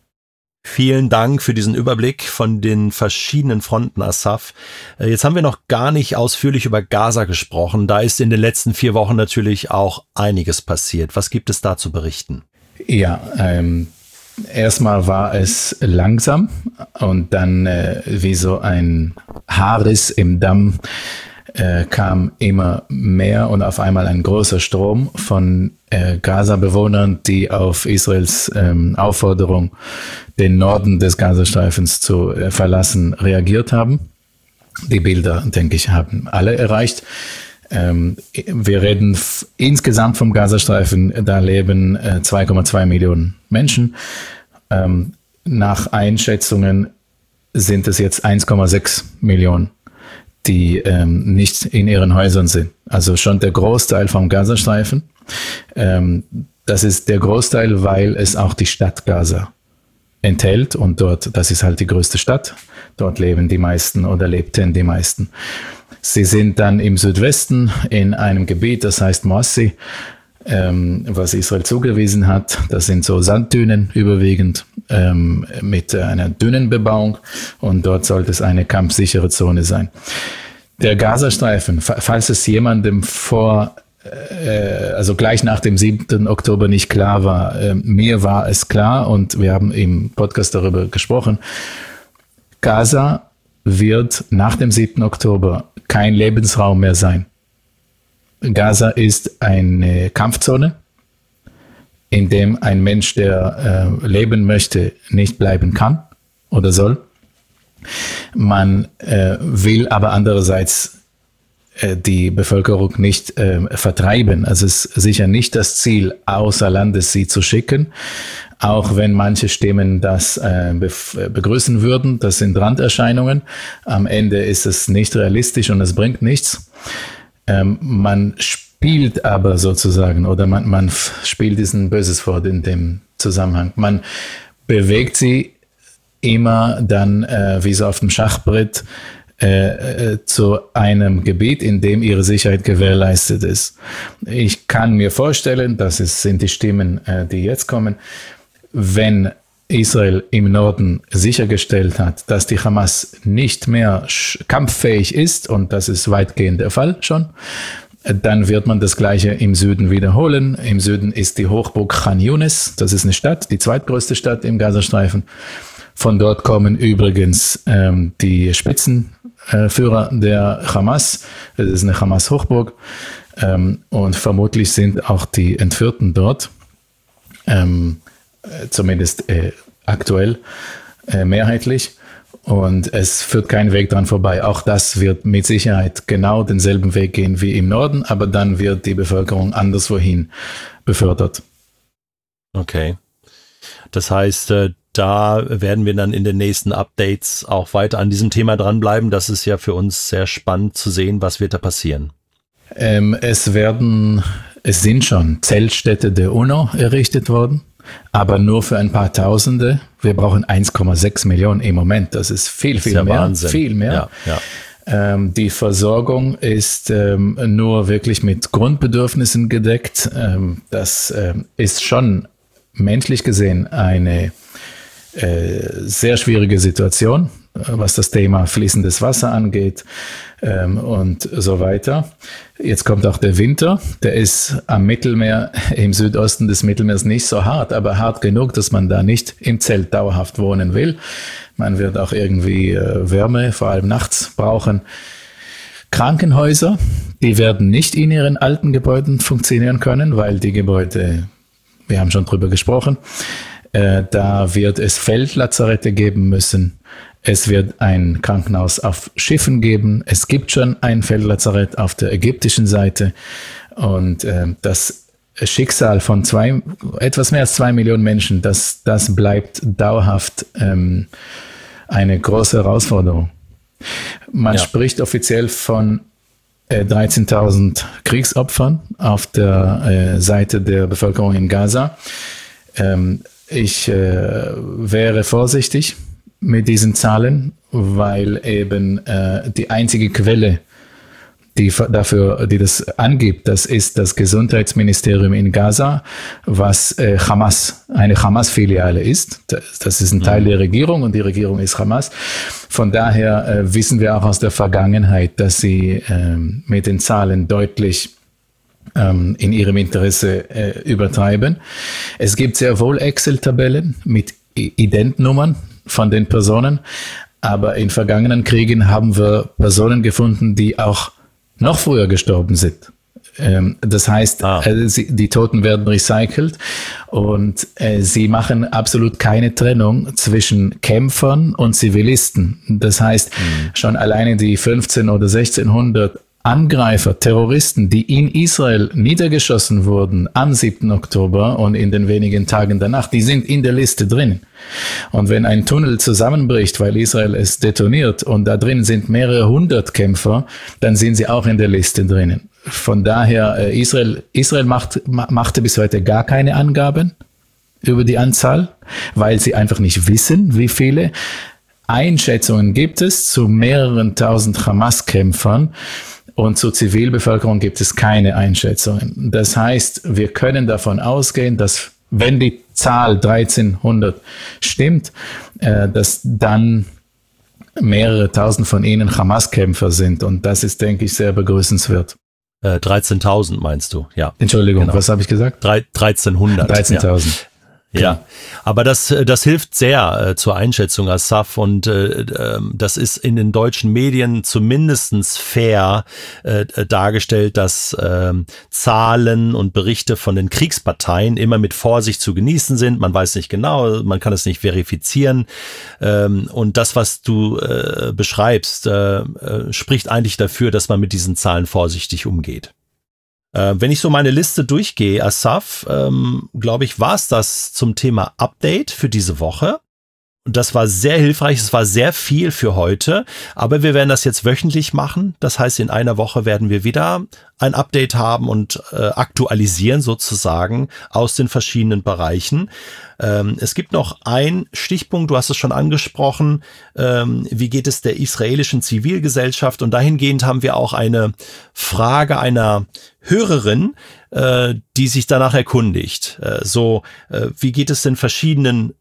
Vielen Dank für diesen Überblick von den verschiedenen Fronten, Asaf. Äh, jetzt haben wir noch gar nicht ausführlich über Gaza gesprochen. Da ist in den letzten vier Wochen natürlich auch einiges passiert. Was gibt es da zu berichten? Ja, ähm, erstmal war es langsam und dann äh, wie so ein Haares im Damm äh, kam immer mehr und auf einmal ein großer Strom von äh, Gaza-Bewohnern, die auf Israels ähm, Aufforderung, den Norden des Gazastreifens zu äh, verlassen, reagiert haben. Die Bilder, denke ich, haben alle erreicht. Ähm, wir reden insgesamt vom Gazastreifen, da leben 2,2 äh, Millionen Menschen. Ähm, nach Einschätzungen sind es jetzt 1,6 Millionen die ähm, nicht in ihren Häusern sind. Also schon der Großteil vom Gazastreifen. Ähm, das ist der Großteil, weil es auch die Stadt Gaza enthält und dort, das ist halt die größte Stadt. Dort leben die meisten oder lebten die meisten. Sie sind dann im Südwesten in einem Gebiet, das heißt Moassi, ähm, was Israel zugewiesen hat. Das sind so Sanddünen überwiegend ähm, mit einer dünnen Bebauung und dort sollte es eine kampfsichere Zone sein. Der Gazastreifen, falls es jemandem vor äh, also gleich nach dem 7. Oktober nicht klar war. Äh, mir war es klar und wir haben im Podcast darüber gesprochen. Gaza wird nach dem 7. Oktober kein Lebensraum mehr sein. Gaza ist eine Kampfzone, in dem ein Mensch, der äh, leben möchte, nicht bleiben kann oder soll. Man äh, will aber andererseits äh, die Bevölkerung nicht äh, vertreiben. Also es ist sicher nicht das Ziel, außer Landes sie zu schicken, auch wenn manche Stimmen das äh, begrüßen würden. Das sind Randerscheinungen. Am Ende ist es nicht realistisch und es bringt nichts. Ähm, man spielt aber sozusagen oder man, man spielt diesen böses Wort in dem Zusammenhang. Man bewegt sie immer dann äh, wie so auf dem Schachbrett äh, äh, zu einem Gebiet, in dem ihre Sicherheit gewährleistet ist. Ich kann mir vorstellen, das ist, sind die Stimmen, äh, die jetzt kommen, wenn Israel im Norden sichergestellt hat, dass die Hamas nicht mehr kampffähig ist, und das ist weitgehend der Fall schon, dann wird man das Gleiche im Süden wiederholen. Im Süden ist die Hochburg Khan Yunis, das ist eine Stadt, die zweitgrößte Stadt im Gazastreifen. Von dort kommen übrigens ähm, die Spitzenführer der Hamas. Das ist eine Hamas-Hochburg. Ähm, und vermutlich sind auch die Entführten dort. Ähm, äh, zumindest äh, aktuell äh, mehrheitlich. Und es führt kein Weg dran vorbei. Auch das wird mit Sicherheit genau denselben Weg gehen wie im Norden, aber dann wird die Bevölkerung anderswohin befördert. Okay. Das heißt, äh, da werden wir dann in den nächsten Updates auch weiter an diesem Thema dranbleiben. Das ist ja für uns sehr spannend zu sehen, was wird da passieren. Ähm, es werden, es sind schon Zeltstädte der UNO errichtet worden aber nur für ein paar Tausende. Wir brauchen 1,6 Millionen im Moment. Das ist viel, viel ist ja mehr. Wahnsinn. Viel mehr. Ja, ja. Ähm, die Versorgung ist ähm, nur wirklich mit Grundbedürfnissen gedeckt. Ähm, das ähm, ist schon menschlich gesehen eine äh, sehr schwierige Situation, was das Thema fließendes Wasser angeht ähm, und so weiter. Jetzt kommt auch der Winter. Der ist am Mittelmeer, im Südosten des Mittelmeers nicht so hart, aber hart genug, dass man da nicht im Zelt dauerhaft wohnen will. Man wird auch irgendwie äh, Wärme, vor allem nachts, brauchen. Krankenhäuser, die werden nicht in ihren alten Gebäuden funktionieren können, weil die Gebäude, wir haben schon drüber gesprochen, äh, da wird es Feldlazarette geben müssen. Es wird ein Krankenhaus auf Schiffen geben. Es gibt schon ein Feldlazarett auf der ägyptischen Seite. Und äh, das Schicksal von zwei, etwas mehr als zwei Millionen Menschen, das, das bleibt dauerhaft ähm, eine große Herausforderung. Man ja. spricht offiziell von äh, 13.000 Kriegsopfern auf der äh, Seite der Bevölkerung in Gaza. Ähm, ich äh, wäre vorsichtig mit diesen Zahlen, weil eben äh, die einzige Quelle, die dafür, die das angibt, das ist das Gesundheitsministerium in Gaza, was äh, Hamas, eine Hamas-Filiale ist. Das ist ein Teil mhm. der Regierung und die Regierung ist Hamas. Von daher äh, wissen wir auch aus der Vergangenheit, dass sie äh, mit den Zahlen deutlich ähm, in ihrem Interesse äh, übertreiben. Es gibt sehr wohl Excel-Tabellen mit Identnummern von den Personen, aber in vergangenen Kriegen haben wir Personen gefunden, die auch noch früher gestorben sind. Ähm, das heißt, ah. äh, die Toten werden recycelt und äh, sie machen absolut keine Trennung zwischen Kämpfern und Zivilisten. Das heißt, mhm. schon alleine die 15 oder 1600 Angreifer, Terroristen, die in Israel niedergeschossen wurden am 7. Oktober und in den wenigen Tagen danach, die sind in der Liste drin. Und wenn ein Tunnel zusammenbricht, weil Israel es detoniert und da drin sind mehrere hundert Kämpfer, dann sind sie auch in der Liste drinnen. Von daher, äh, Israel, Israel macht, machte bis heute gar keine Angaben über die Anzahl, weil sie einfach nicht wissen, wie viele. Einschätzungen gibt es zu mehreren tausend Hamas-Kämpfern. Und zur Zivilbevölkerung gibt es keine Einschätzungen. Das heißt, wir können davon ausgehen, dass wenn die Zahl 1300 stimmt, äh, dass dann mehrere tausend von ihnen Hamas-Kämpfer sind. Und das ist, denke ich, sehr begrüßenswert. Äh, 13.000 meinst du, ja. Entschuldigung, genau. was habe ich gesagt? 1300. 13.000. Ja. Ja, aber das, äh, das hilft sehr äh, zur Einschätzung Asaf und äh, äh, das ist in den deutschen Medien zumindestens fair äh, dargestellt, dass äh, Zahlen und Berichte von den Kriegsparteien immer mit Vorsicht zu genießen sind. Man weiß nicht genau, man kann es nicht verifizieren ähm, und das, was du äh, beschreibst, äh, äh, spricht eigentlich dafür, dass man mit diesen Zahlen vorsichtig umgeht. Äh, wenn ich so meine Liste durchgehe, Asaf, ähm, glaube ich, war es das zum Thema Update für diese Woche. Und das war sehr hilfreich. Es war sehr viel für heute. Aber wir werden das jetzt wöchentlich machen. Das heißt, in einer Woche werden wir wieder ein Update haben und äh, aktualisieren sozusagen aus den verschiedenen Bereichen. Ähm, es gibt noch ein Stichpunkt, du hast es schon angesprochen. Ähm, wie geht es der israelischen Zivilgesellschaft? Und dahingehend haben wir auch eine Frage einer Hörerin, äh, die sich danach erkundigt. Äh, so, äh, wie geht es denn verschiedenen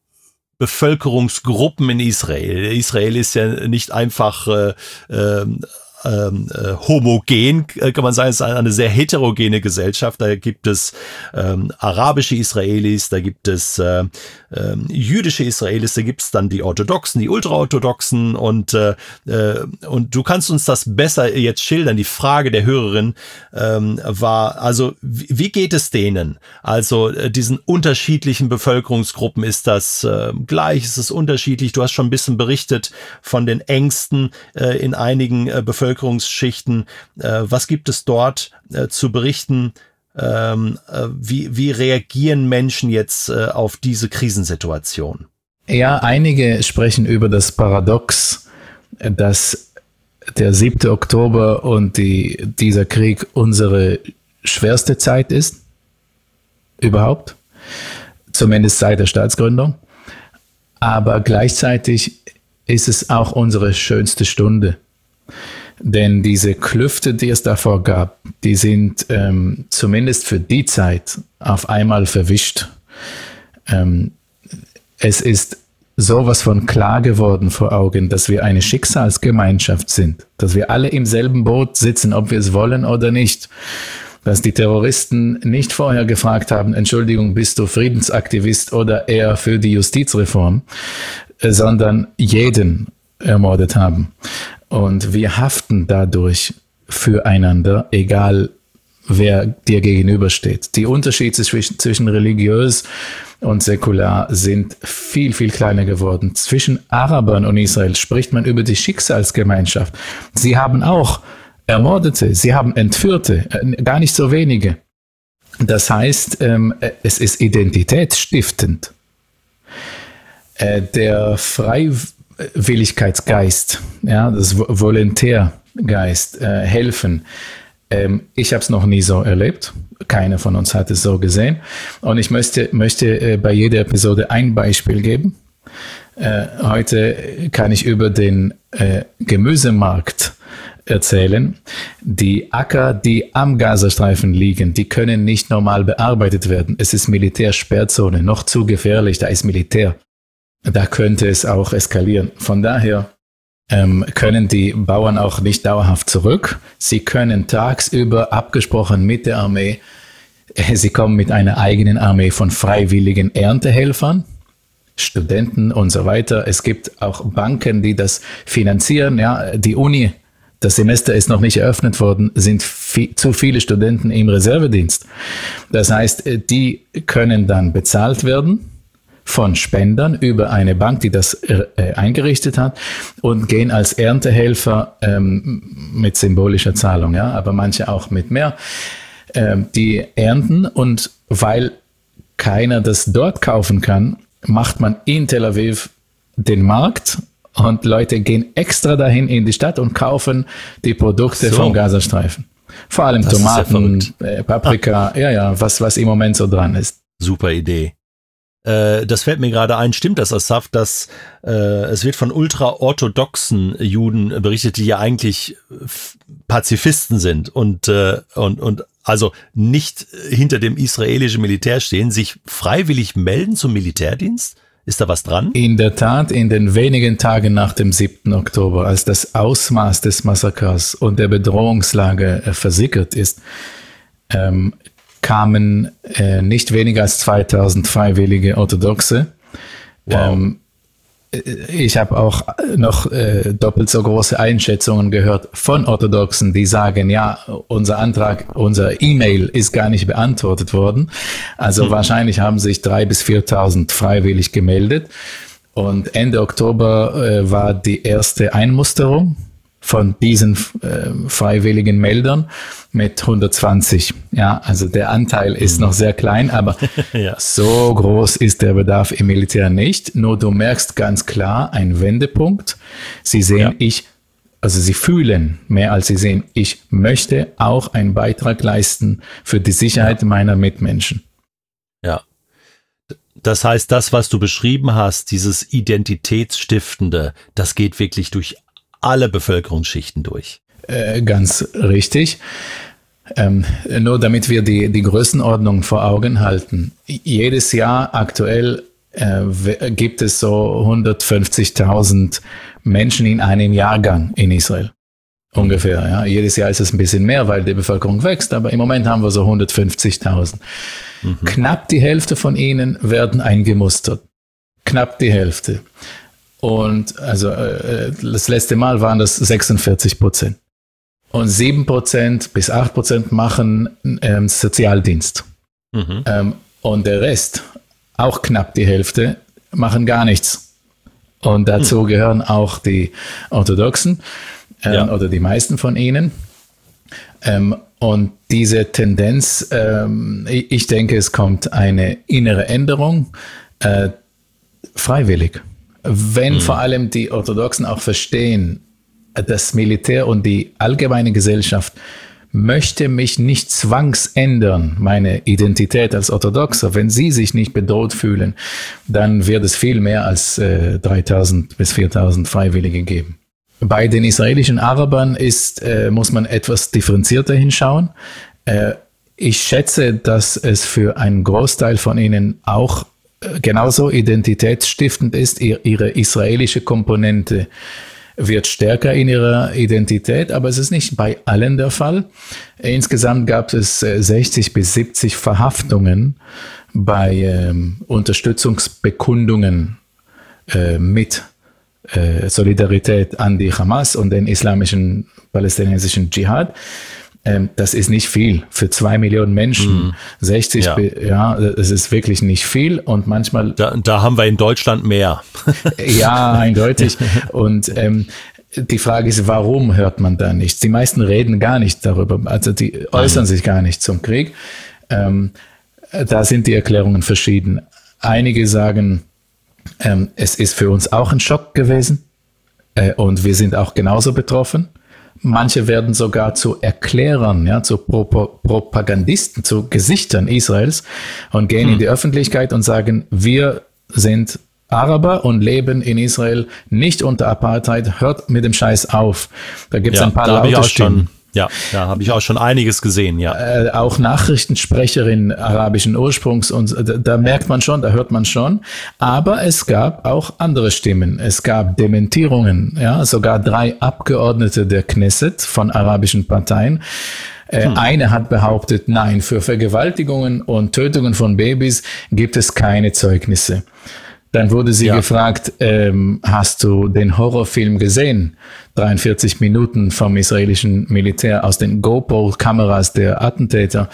Bevölkerungsgruppen in Israel. Israel ist ja nicht einfach äh, äh, ähm, äh, homogen, äh, kann man sagen, es ist eine sehr heterogene Gesellschaft. Da gibt es ähm, arabische Israelis, da gibt es äh, äh, jüdische Israelis, da gibt es dann die Orthodoxen, die Ultraorthodoxen und, äh, äh, und du kannst uns das besser jetzt schildern. Die Frage der Hörerin ähm, war, also wie geht es denen? Also äh, diesen unterschiedlichen Bevölkerungsgruppen, ist das äh, gleich, ist es unterschiedlich? Du hast schon ein bisschen berichtet von den Ängsten äh, in einigen äh, Bevölkerungsgruppen Bevölkerungsschichten. Äh, was gibt es dort äh, zu berichten? Ähm, äh, wie, wie reagieren Menschen jetzt auf diese Krisensituation? Ja, einige sprechen über das Paradox, dass der 7. Oktober und die, dieser Krieg unsere schwerste Zeit ist. Überhaupt. Zumindest seit der Staatsgründung. Aber gleichzeitig ist es auch unsere schönste Stunde. Denn diese Klüfte, die es davor gab, die sind ähm, zumindest für die Zeit auf einmal verwischt. Ähm, es ist sowas von klar geworden vor Augen, dass wir eine Schicksalsgemeinschaft sind, dass wir alle im selben Boot sitzen, ob wir es wollen oder nicht. Dass die Terroristen nicht vorher gefragt haben, Entschuldigung, bist du Friedensaktivist oder eher für die Justizreform, äh, sondern jeden ermordet haben. Und wir haften dadurch füreinander, egal wer dir gegenübersteht. Die Unterschiede zwischen, zwischen religiös und säkular sind viel, viel kleiner geworden. Zwischen Arabern und Israel spricht man über die Schicksalsgemeinschaft. Sie haben auch Ermordete, sie haben Entführte, äh, gar nicht so wenige. Das heißt, ähm, es ist identitätsstiftend. Äh, der Frei Willigkeitsgeist, ja, das Volontärgeist, äh, helfen. Ähm, ich habe es noch nie so erlebt. Keiner von uns hat es so gesehen. Und ich möchte, möchte äh, bei jeder Episode ein Beispiel geben. Äh, heute kann ich über den äh, Gemüsemarkt erzählen, die Acker, die am Gazastreifen liegen, die können nicht normal bearbeitet werden. Es ist Militärsperrzone, noch zu gefährlich, da ist Militär. Da könnte es auch eskalieren. Von daher ähm, können die Bauern auch nicht dauerhaft zurück. Sie können tagsüber abgesprochen mit der Armee, äh, sie kommen mit einer eigenen Armee von freiwilligen Erntehelfern, Studenten und so weiter. Es gibt auch Banken, die das finanzieren. Ja, die Uni, das Semester ist noch nicht eröffnet worden, sind viel, zu viele Studenten im Reservedienst. Das heißt, äh, die können dann bezahlt werden von Spendern über eine Bank, die das äh, eingerichtet hat und gehen als Erntehelfer ähm, mit symbolischer Zahlung, ja, aber manche auch mit mehr. Ähm, die ernten und weil keiner das dort kaufen kann, macht man in Tel Aviv den Markt und Leute gehen extra dahin in die Stadt und kaufen die Produkte so. vom Gazastreifen. Vor allem das Tomaten, ja äh, Paprika, ah. ja, ja, was, was im Moment so dran ist. Super Idee. Äh, das fällt mir gerade ein, stimmt das, Asaf, dass äh, es wird von ultraorthodoxen Juden berichtet, die ja eigentlich Pazifisten sind und, äh, und, und also nicht hinter dem israelischen Militär stehen, sich freiwillig melden zum Militärdienst? Ist da was dran? In der Tat, in den wenigen Tagen nach dem 7. Oktober, als das Ausmaß des Massakers und der Bedrohungslage äh, versickert ist, ähm, kamen äh, nicht weniger als 2000 freiwillige Orthodoxe. Wow. Ähm, äh, ich habe auch noch äh, doppelt so große Einschätzungen gehört von Orthodoxen, die sagen, ja, unser Antrag, unser E-Mail ist gar nicht beantwortet worden. Also mhm. wahrscheinlich haben sich drei bis 4.000 freiwillig gemeldet. Und Ende Oktober äh, war die erste Einmusterung von diesen äh, freiwilligen Meldern mit 120. Ja, also der Anteil ist mhm. noch sehr klein, aber ja. so groß ist der Bedarf im Militär nicht. Nur du merkst ganz klar einen Wendepunkt. Sie sehen, ja. ich, also sie fühlen mehr als sie sehen, ich möchte auch einen Beitrag leisten für die Sicherheit ja. meiner Mitmenschen. Ja. Das heißt, das, was du beschrieben hast, dieses Identitätsstiftende, das geht wirklich durch alle Bevölkerungsschichten durch. Äh, ganz richtig. Ähm, nur damit wir die, die Größenordnung vor Augen halten. Jedes Jahr aktuell äh, gibt es so 150.000 Menschen in einem Jahrgang in Israel. Ungefähr, ja. Jedes Jahr ist es ein bisschen mehr, weil die Bevölkerung wächst, aber im Moment haben wir so 150.000. Mhm. Knapp die Hälfte von ihnen werden eingemustert. Knapp die Hälfte. Und also äh, das letzte Mal waren das 46 Prozent. Und 7 Prozent bis 8 Prozent machen ähm, Sozialdienst. Mhm. Ähm, und der Rest, auch knapp die Hälfte, machen gar nichts. Und dazu mhm. gehören auch die Orthodoxen ähm, ja. oder die meisten von ihnen. Ähm, und diese Tendenz, ähm, ich denke, es kommt eine innere Änderung, äh, freiwillig wenn mhm. vor allem die Orthodoxen auch verstehen, das Militär und die allgemeine Gesellschaft möchte mich nicht zwangsändern, meine Identität als Orthodoxer. Wenn sie sich nicht bedroht fühlen, dann wird es viel mehr als äh, 3000 bis 4000 Freiwillige geben. Bei den israelischen Arabern ist, äh, muss man etwas differenzierter hinschauen. Äh, ich schätze, dass es für einen Großteil von ihnen auch genauso identitätsstiftend ist, ihre israelische Komponente wird stärker in ihrer Identität, aber es ist nicht bei allen der Fall. Insgesamt gab es 60 äh, bis 70 Verhaftungen bei ähm, Unterstützungsbekundungen äh, mit äh, Solidarität an die Hamas und den islamischen palästinensischen Dschihad. Ähm, das ist nicht viel für zwei Millionen Menschen. Mhm. 60, ja. ja, es ist wirklich nicht viel und manchmal. Da, da haben wir in Deutschland mehr. ja, eindeutig. Und ähm, die Frage ist, warum hört man da nichts? Die meisten reden gar nicht darüber, also die äußern sich gar nicht zum Krieg. Ähm, da sind die Erklärungen verschieden. Einige sagen, ähm, es ist für uns auch ein Schock gewesen äh, und wir sind auch genauso betroffen. Manche werden sogar zu Erklärern, ja, zu Pro Propagandisten, zu Gesichtern Israels und gehen hm. in die Öffentlichkeit und sagen, wir sind Araber und leben in Israel nicht unter Apartheid. Hört mit dem Scheiß auf. Da gibt es ja, ein paar laute Stimmen. Ja, ja, habe ich auch schon einiges gesehen, ja. Äh, auch Nachrichtensprecherin arabischen Ursprungs und da, da, merkt man schon, da hört man schon. Aber es gab auch andere Stimmen. Es gab Dementierungen, ja, sogar drei Abgeordnete der Knesset von arabischen Parteien. Äh, hm. Eine hat behauptet, nein, für Vergewaltigungen und Tötungen von Babys gibt es keine Zeugnisse. Dann wurde sie ja. gefragt, ähm, hast du den Horrorfilm gesehen? 43 Minuten vom israelischen Militär aus den GoPro-Kameras der Attentäter.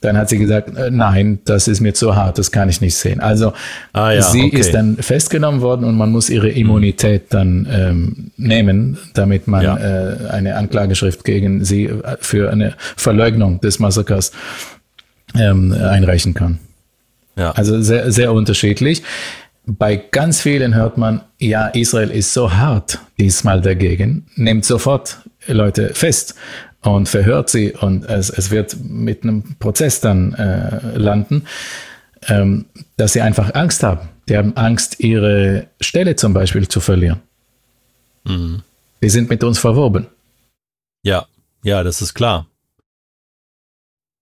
Dann hat sie gesagt, äh, nein, das ist mir zu hart, das kann ich nicht sehen. Also ah, ja, sie okay. ist dann festgenommen worden und man muss ihre Immunität dann ähm, nehmen, damit man ja. äh, eine Anklageschrift gegen sie äh, für eine Verleugnung des Massakers ähm, einreichen kann. Ja. Also sehr, sehr unterschiedlich bei ganz vielen hört man, ja, Israel ist so hart diesmal dagegen, nimmt sofort Leute fest und verhört sie und es, es wird mit einem Prozess dann äh, landen, ähm, dass sie einfach Angst haben. Die haben Angst, ihre Stelle zum Beispiel zu verlieren. Mhm. Die sind mit uns verwoben. Ja, ja, das ist klar.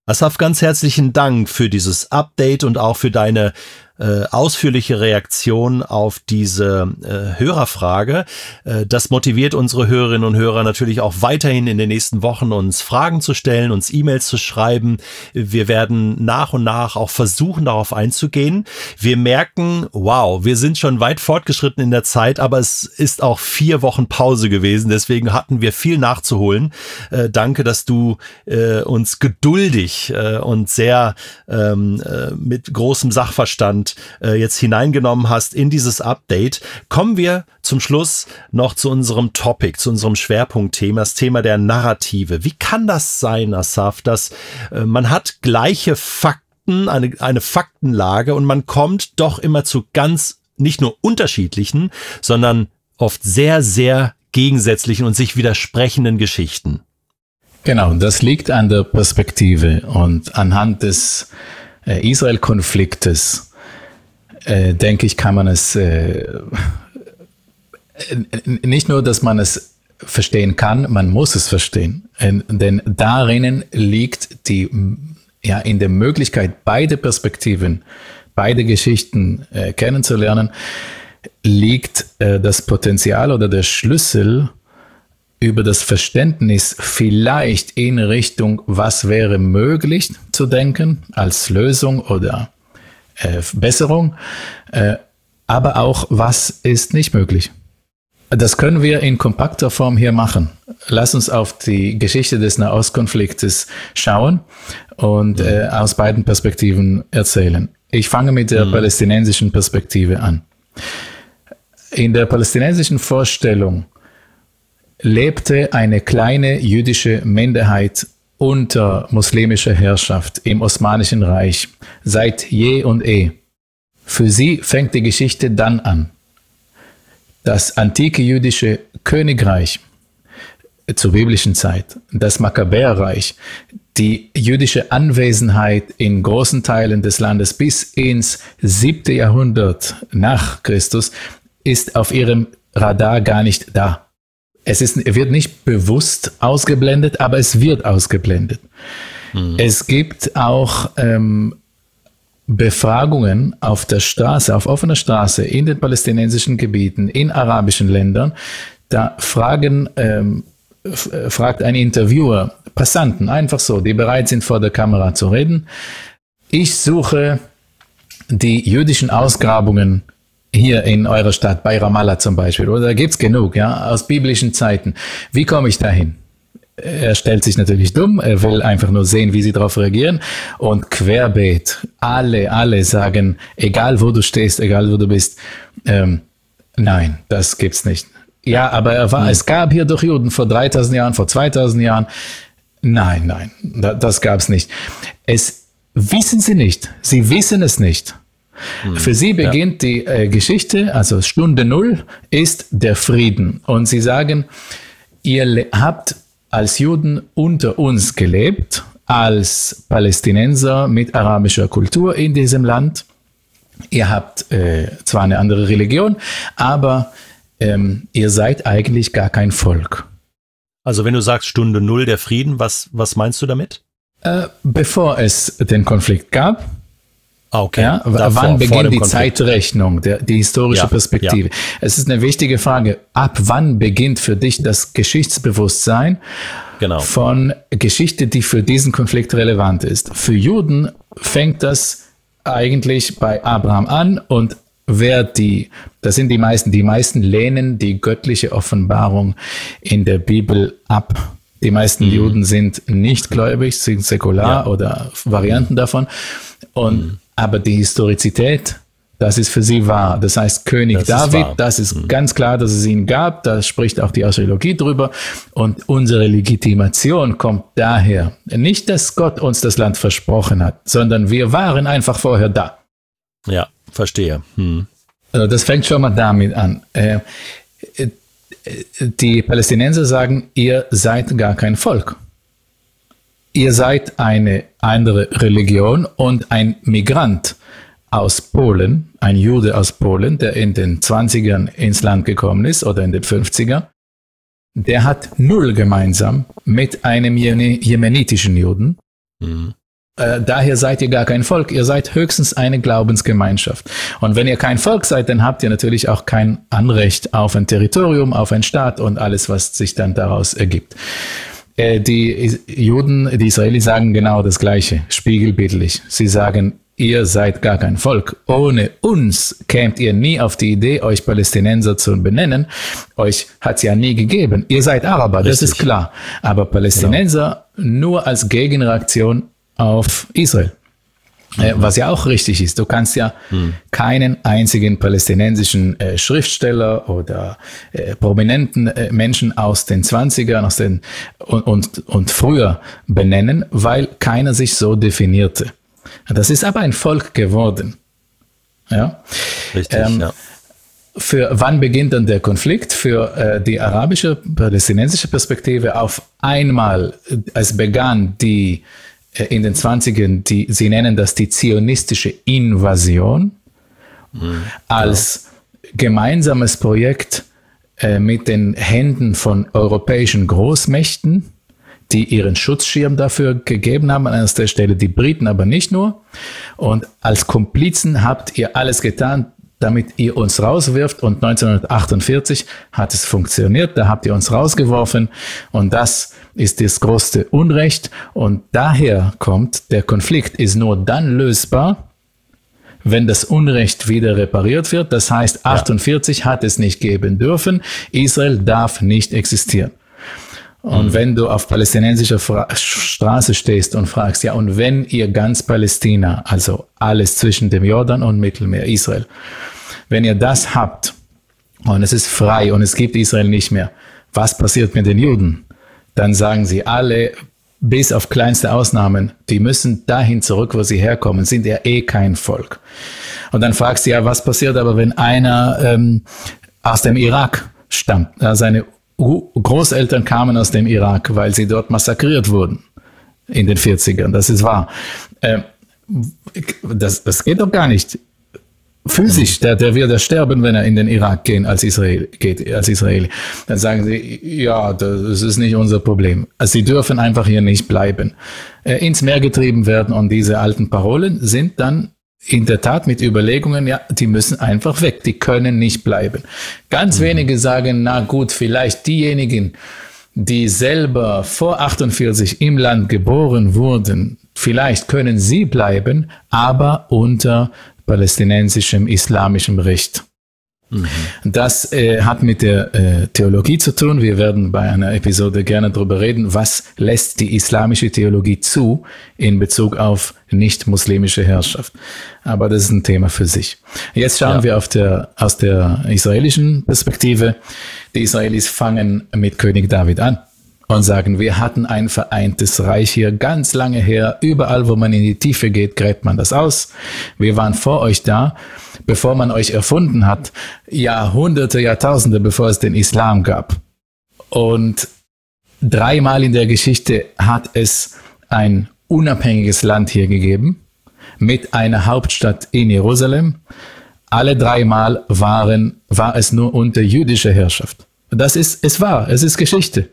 Asaf, ganz herzlichen Dank für dieses Update und auch für deine äh, ausführliche Reaktion auf diese äh, Hörerfrage. Äh, das motiviert unsere Hörerinnen und Hörer natürlich auch weiterhin in den nächsten Wochen uns Fragen zu stellen, uns E-Mails zu schreiben. Wir werden nach und nach auch versuchen, darauf einzugehen. Wir merken, wow, wir sind schon weit fortgeschritten in der Zeit, aber es ist auch vier Wochen Pause gewesen. Deswegen hatten wir viel nachzuholen. Äh, danke, dass du äh, uns geduldig äh, und sehr ähm, mit großem Sachverstand und äh, jetzt hineingenommen hast in dieses Update, kommen wir zum Schluss noch zu unserem Topic, zu unserem Schwerpunktthema, das Thema der Narrative. Wie kann das sein, Asaf, dass äh, man hat gleiche Fakten, eine, eine Faktenlage und man kommt doch immer zu ganz nicht nur unterschiedlichen, sondern oft sehr, sehr gegensätzlichen und sich widersprechenden Geschichten. Genau, das liegt an der Perspektive und anhand des äh, Israel-Konfliktes äh, denke ich, kann man es äh, nicht nur, dass man es verstehen kann, man muss es verstehen. Denn darin liegt die, ja, in der Möglichkeit, beide Perspektiven, beide Geschichten äh, kennenzulernen, liegt äh, das Potenzial oder der Schlüssel über das Verständnis vielleicht in Richtung, was wäre möglich zu denken als Lösung oder äh, Besserung, äh, aber auch, was ist nicht möglich. Das können wir in kompakter Form hier machen. Lass uns auf die Geschichte des Nahostkonfliktes schauen und mhm. äh, aus beiden Perspektiven erzählen. Ich fange mit der mhm. palästinensischen Perspektive an. In der palästinensischen Vorstellung lebte eine kleine jüdische Minderheit unter muslimischer Herrschaft im Osmanischen Reich seit je und eh. Für sie fängt die Geschichte dann an. Das antike jüdische Königreich zur biblischen Zeit, das Makkabäerreich, die jüdische Anwesenheit in großen Teilen des Landes bis ins siebte Jahrhundert nach Christus ist auf ihrem Radar gar nicht da es ist, wird nicht bewusst ausgeblendet, aber es wird ausgeblendet. Mhm. Es gibt auch ähm, Befragungen auf der Straße, auf offener Straße, in den palästinensischen Gebieten, in arabischen Ländern. Da fragen, ähm, fragt ein Interviewer Passanten, einfach so, die bereit sind, vor der Kamera zu reden. Ich suche die jüdischen Ausgrabungen hier in eurer Stadt, bei Ramallah zum Beispiel, oder da gibt's genug, ja, aus biblischen Zeiten. Wie komme ich dahin? Er stellt sich natürlich dumm, er will einfach nur sehen, wie sie darauf reagieren. Und querbeet, alle, alle sagen, egal wo du stehst, egal wo du bist, ähm, nein, das gibt's nicht. Ja, aber er war, es gab hier doch Juden vor 3000 Jahren, vor 2000 Jahren. Nein, nein, das gab's nicht. Es wissen sie nicht. Sie wissen es nicht. Mhm. Für sie beginnt ja. die äh, Geschichte, also Stunde Null ist der Frieden. Und sie sagen, ihr habt als Juden unter uns gelebt, als Palästinenser mit arabischer Kultur in diesem Land. ihr habt äh, zwar eine andere Religion, aber ähm, ihr seid eigentlich gar kein Volk. Also wenn du sagst Stunde Null der Frieden, was, was meinst du damit? Äh, bevor es den Konflikt gab, okay. Ja, Davor, wann beginnt die Konflikt. Zeitrechnung, der, die historische Ja, Perspektive? Es ist eine wichtige Frage. Ab wann beginnt für dich das Geschichtsbewusstsein Genau. von Geschichte, die für diesen Konflikt relevant ist? Für Juden fängt das eigentlich bei Abraham an und wer die, das sind die meisten, die meisten lehnen die göttliche Offenbarung in der Bibel ab. Die meisten Juden sind nicht gläubig, sind säkular Ja. oder Varianten davon. Und, aber die Historizität, das ist für sie wahr. Das heißt, König Das ist David, wahr. das ist ganz klar, dass es ihn gab. Da spricht auch die Archäologie drüber. Und unsere Legitimation kommt daher. Nicht, dass Gott uns das Land versprochen hat, sondern wir waren einfach vorher da. Ja, verstehe. Hm. Also das fängt schon mal damit an. Äh, äh, Die Palästinenser sagen, ihr seid gar kein Volk. Ihr seid eine andere Religion und ein Migrant aus Polen, ein Jude aus Polen, der in den 20ern ins Land gekommen ist oder in den 50er, der hat null gemeinsam mit einem jemenitischen Juden. Hm. Äh, daher seid ihr gar kein Volk, ihr seid höchstens eine Glaubensgemeinschaft. Und wenn ihr kein Volk seid, dann habt ihr natürlich auch kein Anrecht auf ein Territorium, auf einen Staat und alles, was sich dann daraus ergibt. Äh, die Juden, die Israelis sagen genau das Gleiche, spiegelbildlich. Sie sagen, ihr seid gar kein Volk. Ohne uns kämt ihr nie auf die Idee, euch Palästinenser zu benennen. Euch hat's ja nie gegeben. Ihr seid Araber, das Richtig. ist klar. Aber Palästinenser nur als Gegenreaktion auf Israel. Äh, Was ja auch richtig ist. Du kannst ja keinen einzigen palästinensischen äh, Schriftsteller oder äh, prominenten äh, Menschen aus den 20ern aus den, und, und, und früher benennen, weil keiner sich so definierte. Das ist aber ein Volk geworden. Ja? Richtig, Ähm, ja. Für wann beginnt dann der Konflikt? Für äh, die arabische, palästinensische Perspektive auf einmal, äh, es begann die äh, in den 20ern, die, sie nennen das die zionistische Invasion, als gemeinsames Projekt äh, mit den Händen von europäischen Großmächten, die ihren Schutzschirm dafür gegeben haben, an erster Stelle die Briten, aber nicht nur. Und als Komplizen habt ihr alles getan, damit ihr uns rauswirft. Und 1948 hat es funktioniert, da habt ihr uns rausgeworfen. Und das ist das größte Unrecht. Und daher kommt, der Konflikt ist nur dann lösbar, wenn das Unrecht wieder repariert wird. Das heißt, 48 hat es nicht geben dürfen. Israel darf nicht existieren. Und wenn du auf palästinensischer Fra Straße stehst und fragst, ja, und wenn ihr ganz Palästina, also alles zwischen dem Jordan und Mittelmeer, Israel, wenn ihr das habt und es ist frei und es gibt Israel nicht mehr, was passiert mit den Juden? Dann sagen sie alle, bis auf kleinste Ausnahmen, die müssen dahin zurück, wo sie herkommen, sind ja eh kein Volk. Und dann fragst du ja, was passiert aber, wenn einer ähm, aus dem Irak stammt, ja, seine Großeltern kamen aus dem Irak, weil sie dort massakriert wurden in den 40ern, das ist wahr. Ähm, das, das geht doch gar nicht. Physisch, der, der wird ja sterben, wenn er in den Irak gehen als Israel geht, als Israeli. Dann sagen sie, ja, das ist nicht unser Problem. Also sie dürfen einfach hier nicht bleiben. Äh, ins Meer getrieben werden und diese alten Parolen sind dann in der Tat mit Überlegungen, ja, die müssen einfach weg, die können nicht bleiben. Ganz wenige sagen, na gut, vielleicht diejenigen, die selber vor 48 im Land geboren wurden, vielleicht können sie bleiben, aber unter palästinensischem islamischem Recht. Das äh, hat mit der äh, Theologie zu tun. Wir werden bei einer Episode gerne darüber reden, was lässt die islamische Theologie zu in Bezug auf nicht-muslimische Herrschaft. Aber das ist ein Thema für sich. Jetzt schauen Ja. wir auf der, aus der israelischen Perspektive. Die Israelis fangen mit König David an und sagen, wir hatten ein vereintes Reich hier ganz lange her. Überall, wo man in die Tiefe geht, gräbt man das aus. Wir waren vor euch da, bevor man euch erfunden hat. Jahrhunderte, Jahrtausende, bevor es den Islam gab. Und dreimal in der Geschichte hat es ein unabhängiges Land hier gegeben. mit einer Hauptstadt in Jerusalem. Alle dreimal waren, war es nur unter jüdischer Herrschaft. Das ist, es war, es ist Geschichte.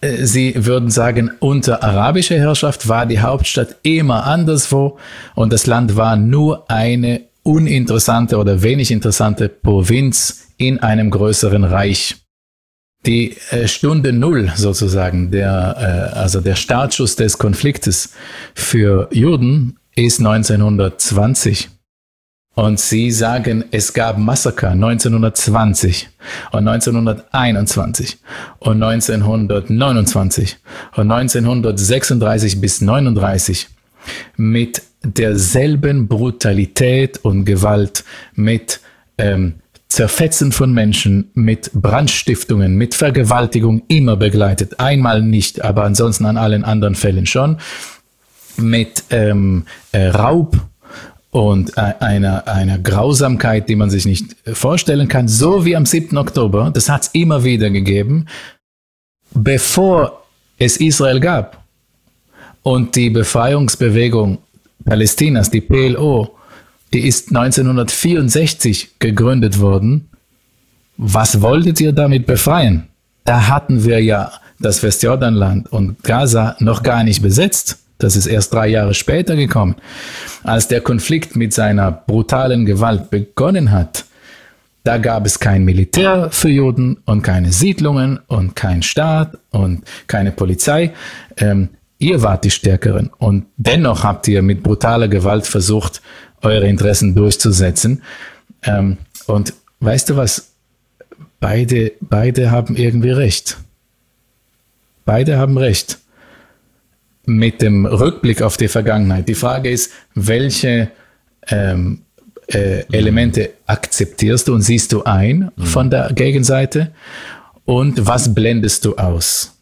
Sie würden sagen, unter arabischer Herrschaft war die Hauptstadt immer anderswo und das Land war nur eine uninteressante oder wenig interessante Provinz in einem größeren Reich. Die äh, Stunde Null sozusagen, der, äh, also der Startschuss des Konfliktes für Juden ist 1920. Und sie sagen, es gab Massaker 1920 und 1921 und 1929 und 1936 bis 39 mit derselben Brutalität und Gewalt, mit ähm, Zerfetzen von Menschen, mit Brandstiftungen, mit Vergewaltigung immer begleitet. Einmal nicht, aber ansonsten an allen anderen Fällen schon. Mit ähm, äh, Raub und äh, einer, einer Grausamkeit, die man sich nicht vorstellen kann, so wie am 7. Oktober, das hat es immer wieder gegeben, bevor es Israel gab und die Befreiungsbewegung Palästinas, die PLO, die ist 1964 gegründet worden. Was wolltet ihr damit befreien? Da hatten wir ja das Westjordanland und Gaza noch gar nicht besetzt. Das ist erst drei Jahre später gekommen. Als der Konflikt mit seiner brutalen Gewalt begonnen hat, da gab es kein Militär für Juden und keine Siedlungen und kein Staat und keine Polizei. Ähm, ihr wart die Stärkeren und dennoch habt ihr mit brutaler Gewalt versucht, eure Interessen durchzusetzen. Ähm, und weißt du was? Beide, beide haben irgendwie recht. Beide haben recht mit dem Rückblick auf die Vergangenheit. Die Frage ist, welche ähm, äh, Elemente akzeptierst du und siehst du ein mhm. von der Gegenseite und was blendest du aus?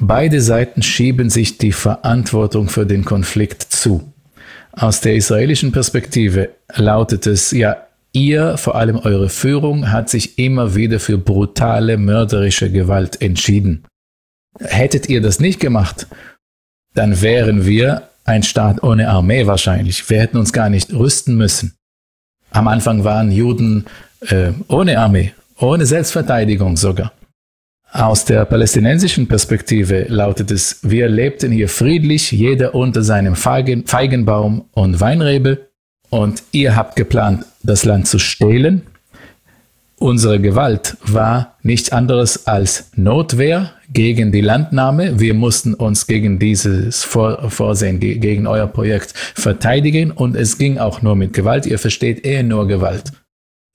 Beide Seiten schieben sich die Verantwortung für den Konflikt zu. Aus der israelischen Perspektive lautet es ja, ihr, vor allem eure Führung, hat sich immer wieder für brutale, mörderische Gewalt entschieden. Hättet ihr das nicht gemacht, dann wären wir ein Staat ohne Armee wahrscheinlich. Wir hätten uns gar nicht rüsten müssen. Am Anfang waren Juden äh, ohne Armee, ohne Selbstverteidigung sogar. Aus der palästinensischen Perspektive lautet es, wir lebten hier friedlich, jeder unter seinem Feigen, Feigenbaum und Weinrebe, und ihr habt geplant, das Land zu stehlen. Unsere Gewalt war nichts anderes als Notwehr gegen die Landnahme. Wir mussten uns gegen dieses Vor Vorsehen, gegen euer Projekt verteidigen und es ging auch nur mit Gewalt. Ihr versteht eher nur Gewalt.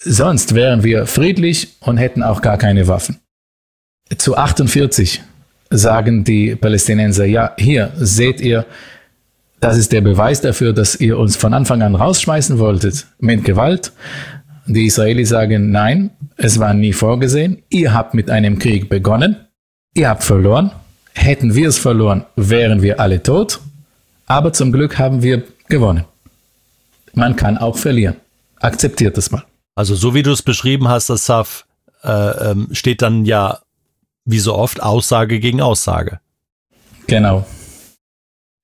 Sonst wären wir friedlich und hätten auch gar keine Waffen. Zu 48 sagen die Palästinenser, ja, hier seht ihr, das ist der Beweis dafür, dass ihr uns von Anfang an rausschmeißen wolltet mit Gewalt. Die Israelis sagen, nein, es war nie vorgesehen. Ihr habt mit einem Krieg begonnen ihr habt verloren. Hätten wir es verloren, wären wir alle tot. Aber zum Glück haben wir gewonnen. Man kann auch verlieren. Akzeptiert es mal. Also so wie du es beschrieben hast, Asaf, äh, ähm, steht dann ja wie so oft Aussage gegen Aussage. Genau.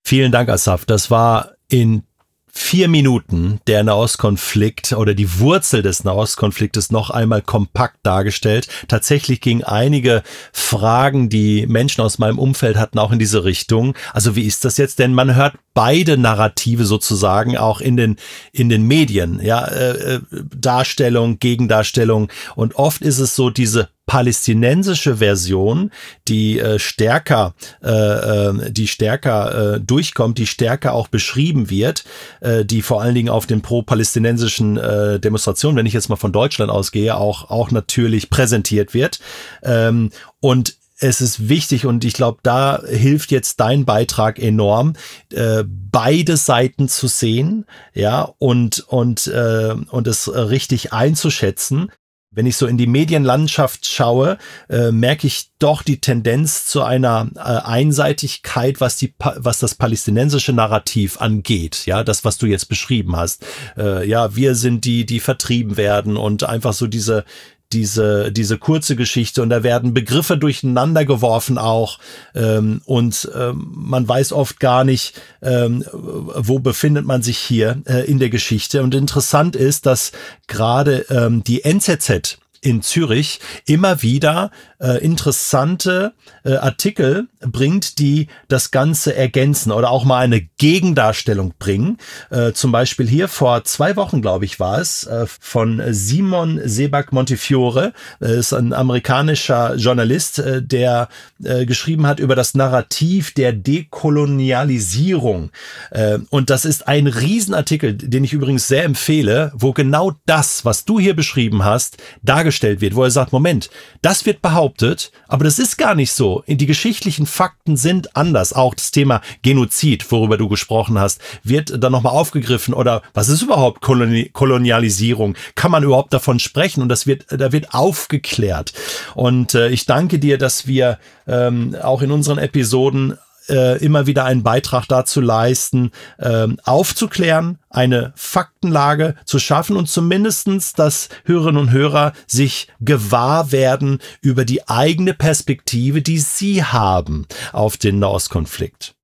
Vielen Dank, Asaf. Das war in vier Minuten der Nahostkonflikt oder die Wurzel des Nahostkonfliktes noch einmal kompakt dargestellt. Tatsächlich gingen einige Fragen, die Menschen aus meinem Umfeld hatten, auch in diese Richtung. Also wie ist das jetzt? Denn man hört beide Narrative sozusagen auch in den in den Medien, ja, äh, äh Darstellung, Gegendarstellung und oft ist es so diese palästinensische Version, die äh, stärker, äh, äh, die stärker äh, durchkommt, die stärker auch beschrieben wird, äh, die vor allen Dingen auf den pro-palästinensischen äh, Demonstrationen, wenn ich jetzt mal von Deutschland ausgehe, auch auch natürlich präsentiert wird. Ähm, und es ist wichtig und ich glaube, da hilft jetzt dein Beitrag enorm, äh, beide Seiten zu sehen, ja, und, und, äh, und es richtig einzuschätzen. Wenn ich so in die Medienlandschaft schaue, äh, merke ich doch die Tendenz zu einer äh, Einseitigkeit, was die, was das palästinensische Narrativ angeht. Ja, das, was du jetzt beschrieben hast. Äh, ja, wir sind die, die vertrieben werden und einfach so diese, diese, diese kurze Geschichte und da werden Begriffe durcheinander geworfen auch ähm, und ähm, man weiß oft gar nicht, ähm, wo befindet man sich hier äh, in der Geschichte. Und interessant ist, dass gerade ähm, die NZZ in Zürich immer wieder äh, interessante äh, Artikel bringt, die das Ganze ergänzen oder auch mal eine Gegendarstellung bringen. Äh, zum Beispiel hier vor zwei Wochen, glaube ich, war es, äh, von Simon Sebak Montefiore, äh, ist ein amerikanischer Journalist, äh, der äh, geschrieben hat über das Narrativ der Dekolonialisierung. Äh, und das ist ein Riesenartikel, den ich übrigens sehr empfehle, wo genau das, was du hier beschrieben hast, dargestellt wird, wo er sagt, Moment, das wird behauptet, behauptet, aber das ist gar nicht so. Die geschichtlichen Fakten sind anders. Auch das Thema Genozid, worüber du gesprochen hast, wird dann nochmal aufgegriffen oder was ist überhaupt Koloni Kolonialisierung? Kann man überhaupt davon sprechen? Und das wird, da wird aufgeklärt. Und äh, ich danke dir, dass wir ähm, auch in unseren Episoden äh, immer wieder einen Beitrag dazu leisten, äh, aufzuklären, eine Faktenlage zu schaffen und zumindestens, dass Hörerinnen und Hörer sich gewahr werden über die eigene Perspektive, die sie haben auf den Nahostkonflikt.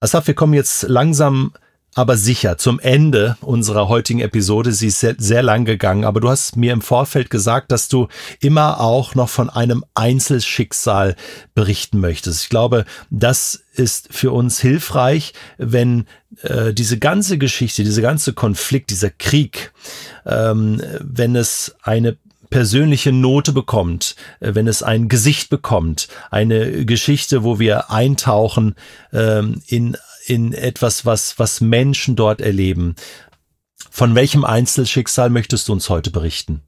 Asaf, wir kommen jetzt langsam aber sicher zum Ende unserer heutigen Episode. Sie ist sehr, sehr lang gegangen, aber du hast mir im Vorfeld gesagt, dass du immer auch noch von einem Einzelschicksal berichten möchtest. Ich glaube, das ist für uns hilfreich, wenn äh, diese ganze Geschichte, diese ganze Konflikt, dieser Krieg, ähm, wenn es eine persönliche Note bekommt, äh, wenn es ein Gesicht bekommt, eine Geschichte, wo wir eintauchen ähm, in in etwas, was, was Menschen dort erleben. Von welchem Einzelschicksal möchtest du uns heute berichten?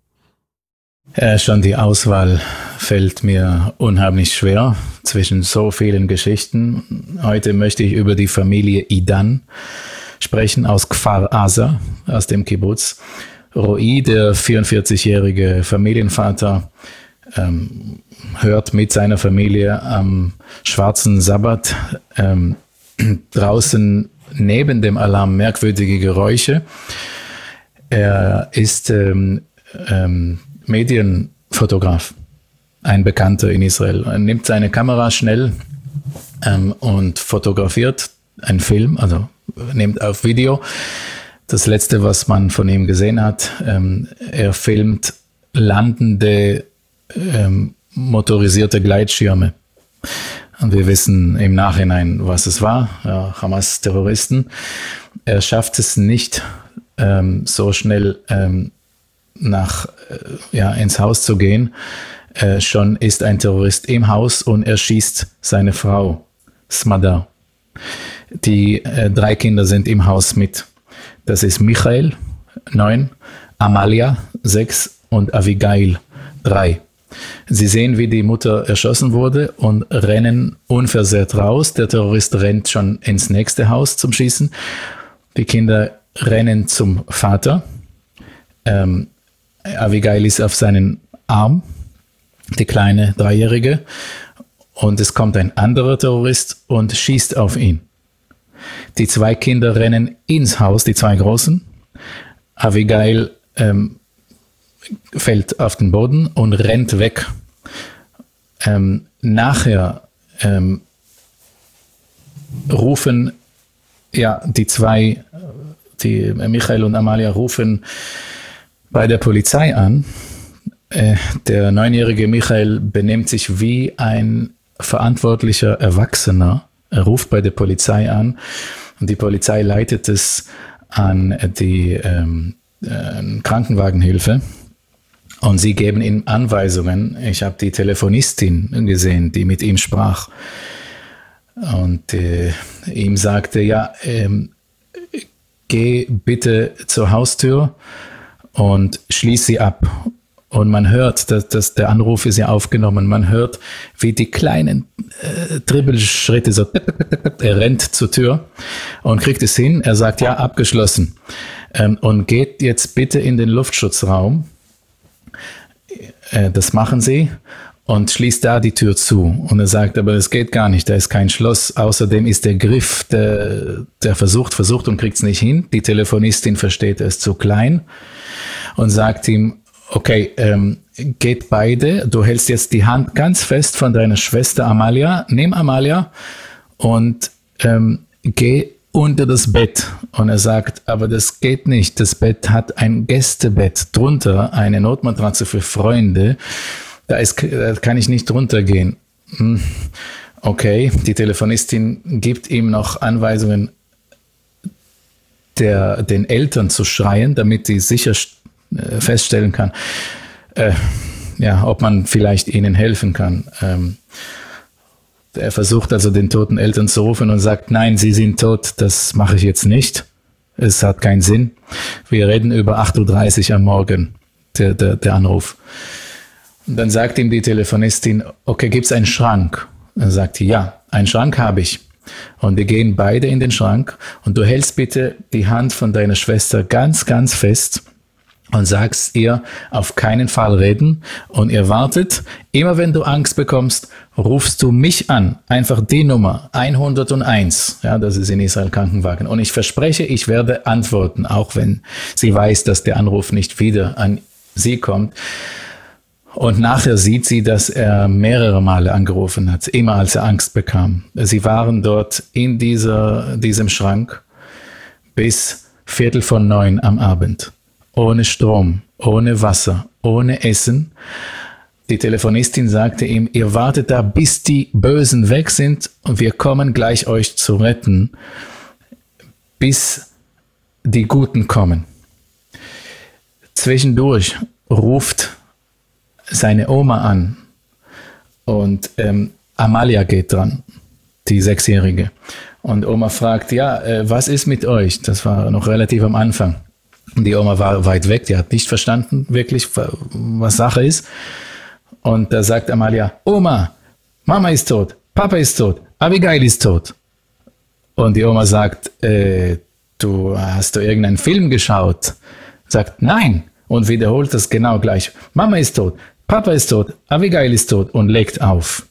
Ja, schon die Auswahl fällt mir unheimlich schwer zwischen so vielen Geschichten. Heute möchte ich über die Familie Idan sprechen aus Kfar Aza, aus dem Kibbutz. Roi, der 44-jährige Familienvater, ähm, hört mit seiner Familie am schwarzen Sabbat ähm, draußen neben dem Alarm merkwürdige Geräusche. Er ist ähm, ähm, Medienfotograf, ein Bekannter in Israel. Er nimmt seine Kamera schnell ähm, und fotografiert einen Film, also nimmt auf Video. Das letzte, was man von ihm gesehen hat, ähm, er filmt landende ähm, motorisierte Gleitschirme. Und wir wissen im Nachhinein, was es war, ja, Hamas-Terroristen. Er schafft es nicht, ähm, so schnell ähm, nach, äh, ja, ins Haus zu gehen. Äh, schon ist ein Terrorist im Haus und er schießt seine Frau, Smada. Die äh, drei Kinder sind im Haus mit. Das ist Michael, neun, Amalia, sechs und Abigail, drei. Sie sehen, wie die Mutter erschossen wurde und rennen unversehrt raus. Der Terrorist rennt schon ins nächste Haus zum Schießen. Die Kinder rennen zum Vater. Ähm, Abigail ist auf seinen Arm, die kleine Dreijährige. Und es kommt ein anderer Terrorist und schießt auf ihn. Die zwei Kinder rennen ins Haus, die zwei Großen. Abigail ähm, fällt auf den Boden und rennt weg. Ähm, nachher ähm, rufen ja die zwei, die Michael und Amalia rufen bei der Polizei an. Äh, der neunjährige Michael benimmt sich wie ein verantwortlicher Erwachsener. Er ruft bei der Polizei an und die Polizei leitet es an die ähm, äh, Krankenwagenhilfe und sie geben ihm Anweisungen. Ich habe die Telefonistin gesehen, die mit ihm sprach. Und äh, ihm sagte, ja, ähm, geh bitte zur Haustür und schließ sie ab. Und man hört, dass, dass der Anruf ist ja aufgenommen. Man hört, wie die kleinen äh, Dribbelschritte so. Er rennt zur Tür und kriegt es hin. Er sagt, ja, abgeschlossen. Ähm, und geht jetzt bitte in den Luftschutzraum äh, das machen sie und schließt da die Tür zu. Und er sagt, aber es geht gar nicht, da ist kein Schloss. Außerdem ist der Griff, der, der versucht, versucht und kriegt es nicht hin. Die Telefonistin versteht, er ist zu klein und sagt ihm, okay, ähm, geht beide. Du hältst jetzt die Hand ganz fest von deiner Schwester Amalia. Nimm Amalia und ähm, geh unter das Bett. Und er sagt, aber das geht nicht. Das Bett hat ein Gästebett drunter, eine Notmatratze für Freunde. Da, ist, da kann ich nicht drunter gehen. Hm. Okay, die Telefonistin gibt ihm noch Anweisungen, der, den Eltern zu schreien, damit sie sicher äh, feststellen kann, äh, ja, ob man vielleicht ihnen helfen kann. Ähm, er versucht also den toten Eltern zu rufen und sagt, nein, sie sind tot, das mache ich jetzt nicht. Es hat keinen Sinn. Wir reden über 8.30 Uhr am Morgen, der, der, der Anruf. Und dann sagt ihm die Telefonistin, okay, gibt's einen Schrank? Er sagt, ja, einen Schrank habe ich. Und wir gehen beide in den Schrank und du hältst bitte die Hand von deiner Schwester ganz, ganz fest und sagst ihr auf keinen Fall reden und ihr wartet. Immer wenn du Angst bekommst, rufst du mich an. Einfach die Nummer 101. Ja, das ist in Israel Krankenwagen. Und ich verspreche, ich werde antworten, auch wenn sie weiß, dass der Anruf nicht wieder an sie kommt. Und nachher sieht sie, dass er mehrere Male angerufen hat, immer als er Angst bekam. Sie waren dort in dieser, diesem Schrank bis Viertel von neun am Abend ohne Strom, ohne Wasser, ohne Essen. Die Telefonistin sagte ihm, ihr wartet da, bis die Bösen weg sind und wir kommen gleich euch zu retten, bis die Guten kommen. Zwischendurch ruft seine Oma an und ähm, Amalia geht dran, die Sechsjährige. Und Oma fragt, ja, äh, was ist mit euch? Das war noch relativ am Anfang. Die Oma war weit weg, die hat nicht verstanden wirklich, was Sache ist. Und da sagt Amalia, Oma, Mama ist tot, Papa ist tot, Abigail ist tot. Und die Oma sagt, äh, du hast du irgendeinen Film geschaut? Sagt, nein. Und wiederholt das genau gleich. Mama ist tot, Papa ist tot, Abigail ist tot und legt auf.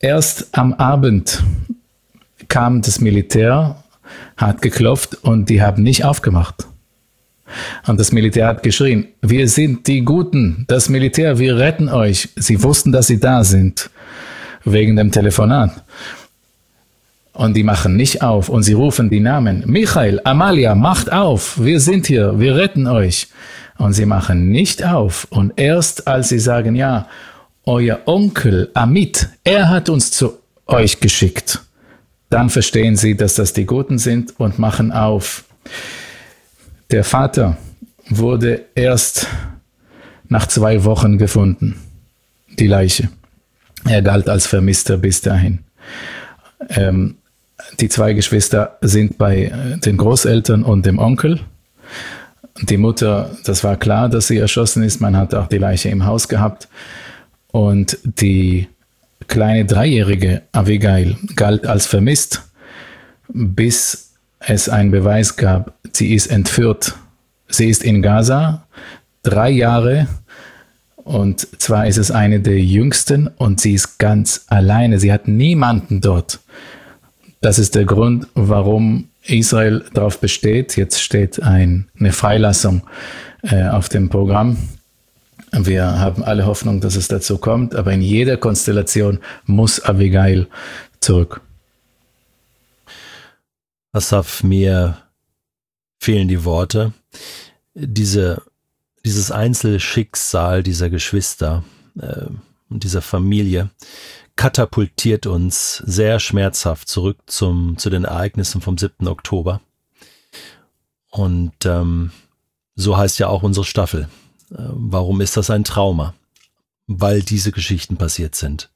Erst am Abend kam das Militär hat geklopft und die haben nicht aufgemacht. Und das Militär hat geschrien, wir sind die Guten, das Militär, wir retten euch. Sie wussten, dass sie da sind, wegen dem Telefonat. Und die machen nicht auf und sie rufen die Namen. Michael, Amalia, macht auf, wir sind hier, wir retten euch. Und sie machen nicht auf. Und erst als sie sagen, ja, euer Onkel Amit, er hat uns zu euch geschickt dann verstehen sie, dass das die Guten sind und machen auf. Der Vater wurde erst nach zwei Wochen gefunden, die Leiche. Er galt als Vermisster bis dahin. Ähm, die zwei Geschwister sind bei äh, den Großeltern und dem Onkel. Die Mutter, das war klar, dass sie erschossen ist. Man hat auch die Leiche im Haus gehabt. Und die kleine dreijährige Abigail galt als vermisst, bis es einen Beweis gab, sie ist entführt. Sie ist in Gaza, drei Jahre, und zwar ist es eine der jüngsten und sie ist ganz alleine. Sie hat niemanden dort. Das ist der Grund, warum Israel darauf besteht. Jetzt steht ein, eine Freilassung äh, auf dem Programm wir haben alle Hoffnung, dass es dazu kommt, aber in jeder Konstellation muss Abigail zurück. Asaf, mir fehlen die Worte. Diese, dieses Einzelschicksal dieser Geschwister äh, und dieser Familie katapultiert uns sehr schmerzhaft zurück zum, zu den Ereignissen vom 7. Oktober. Und ähm, so heißt ja auch unsere Staffel. Warum ist das ein Trauma? Weil diese Geschichten passiert sind.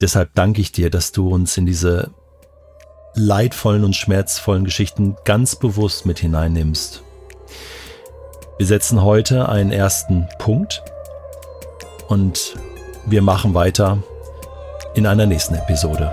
Deshalb danke ich dir, dass du uns in diese leidvollen und schmerzvollen Geschichten ganz bewusst mit hineinnimmst. Wir setzen heute einen ersten Punkt und wir machen weiter in einer nächsten Episode.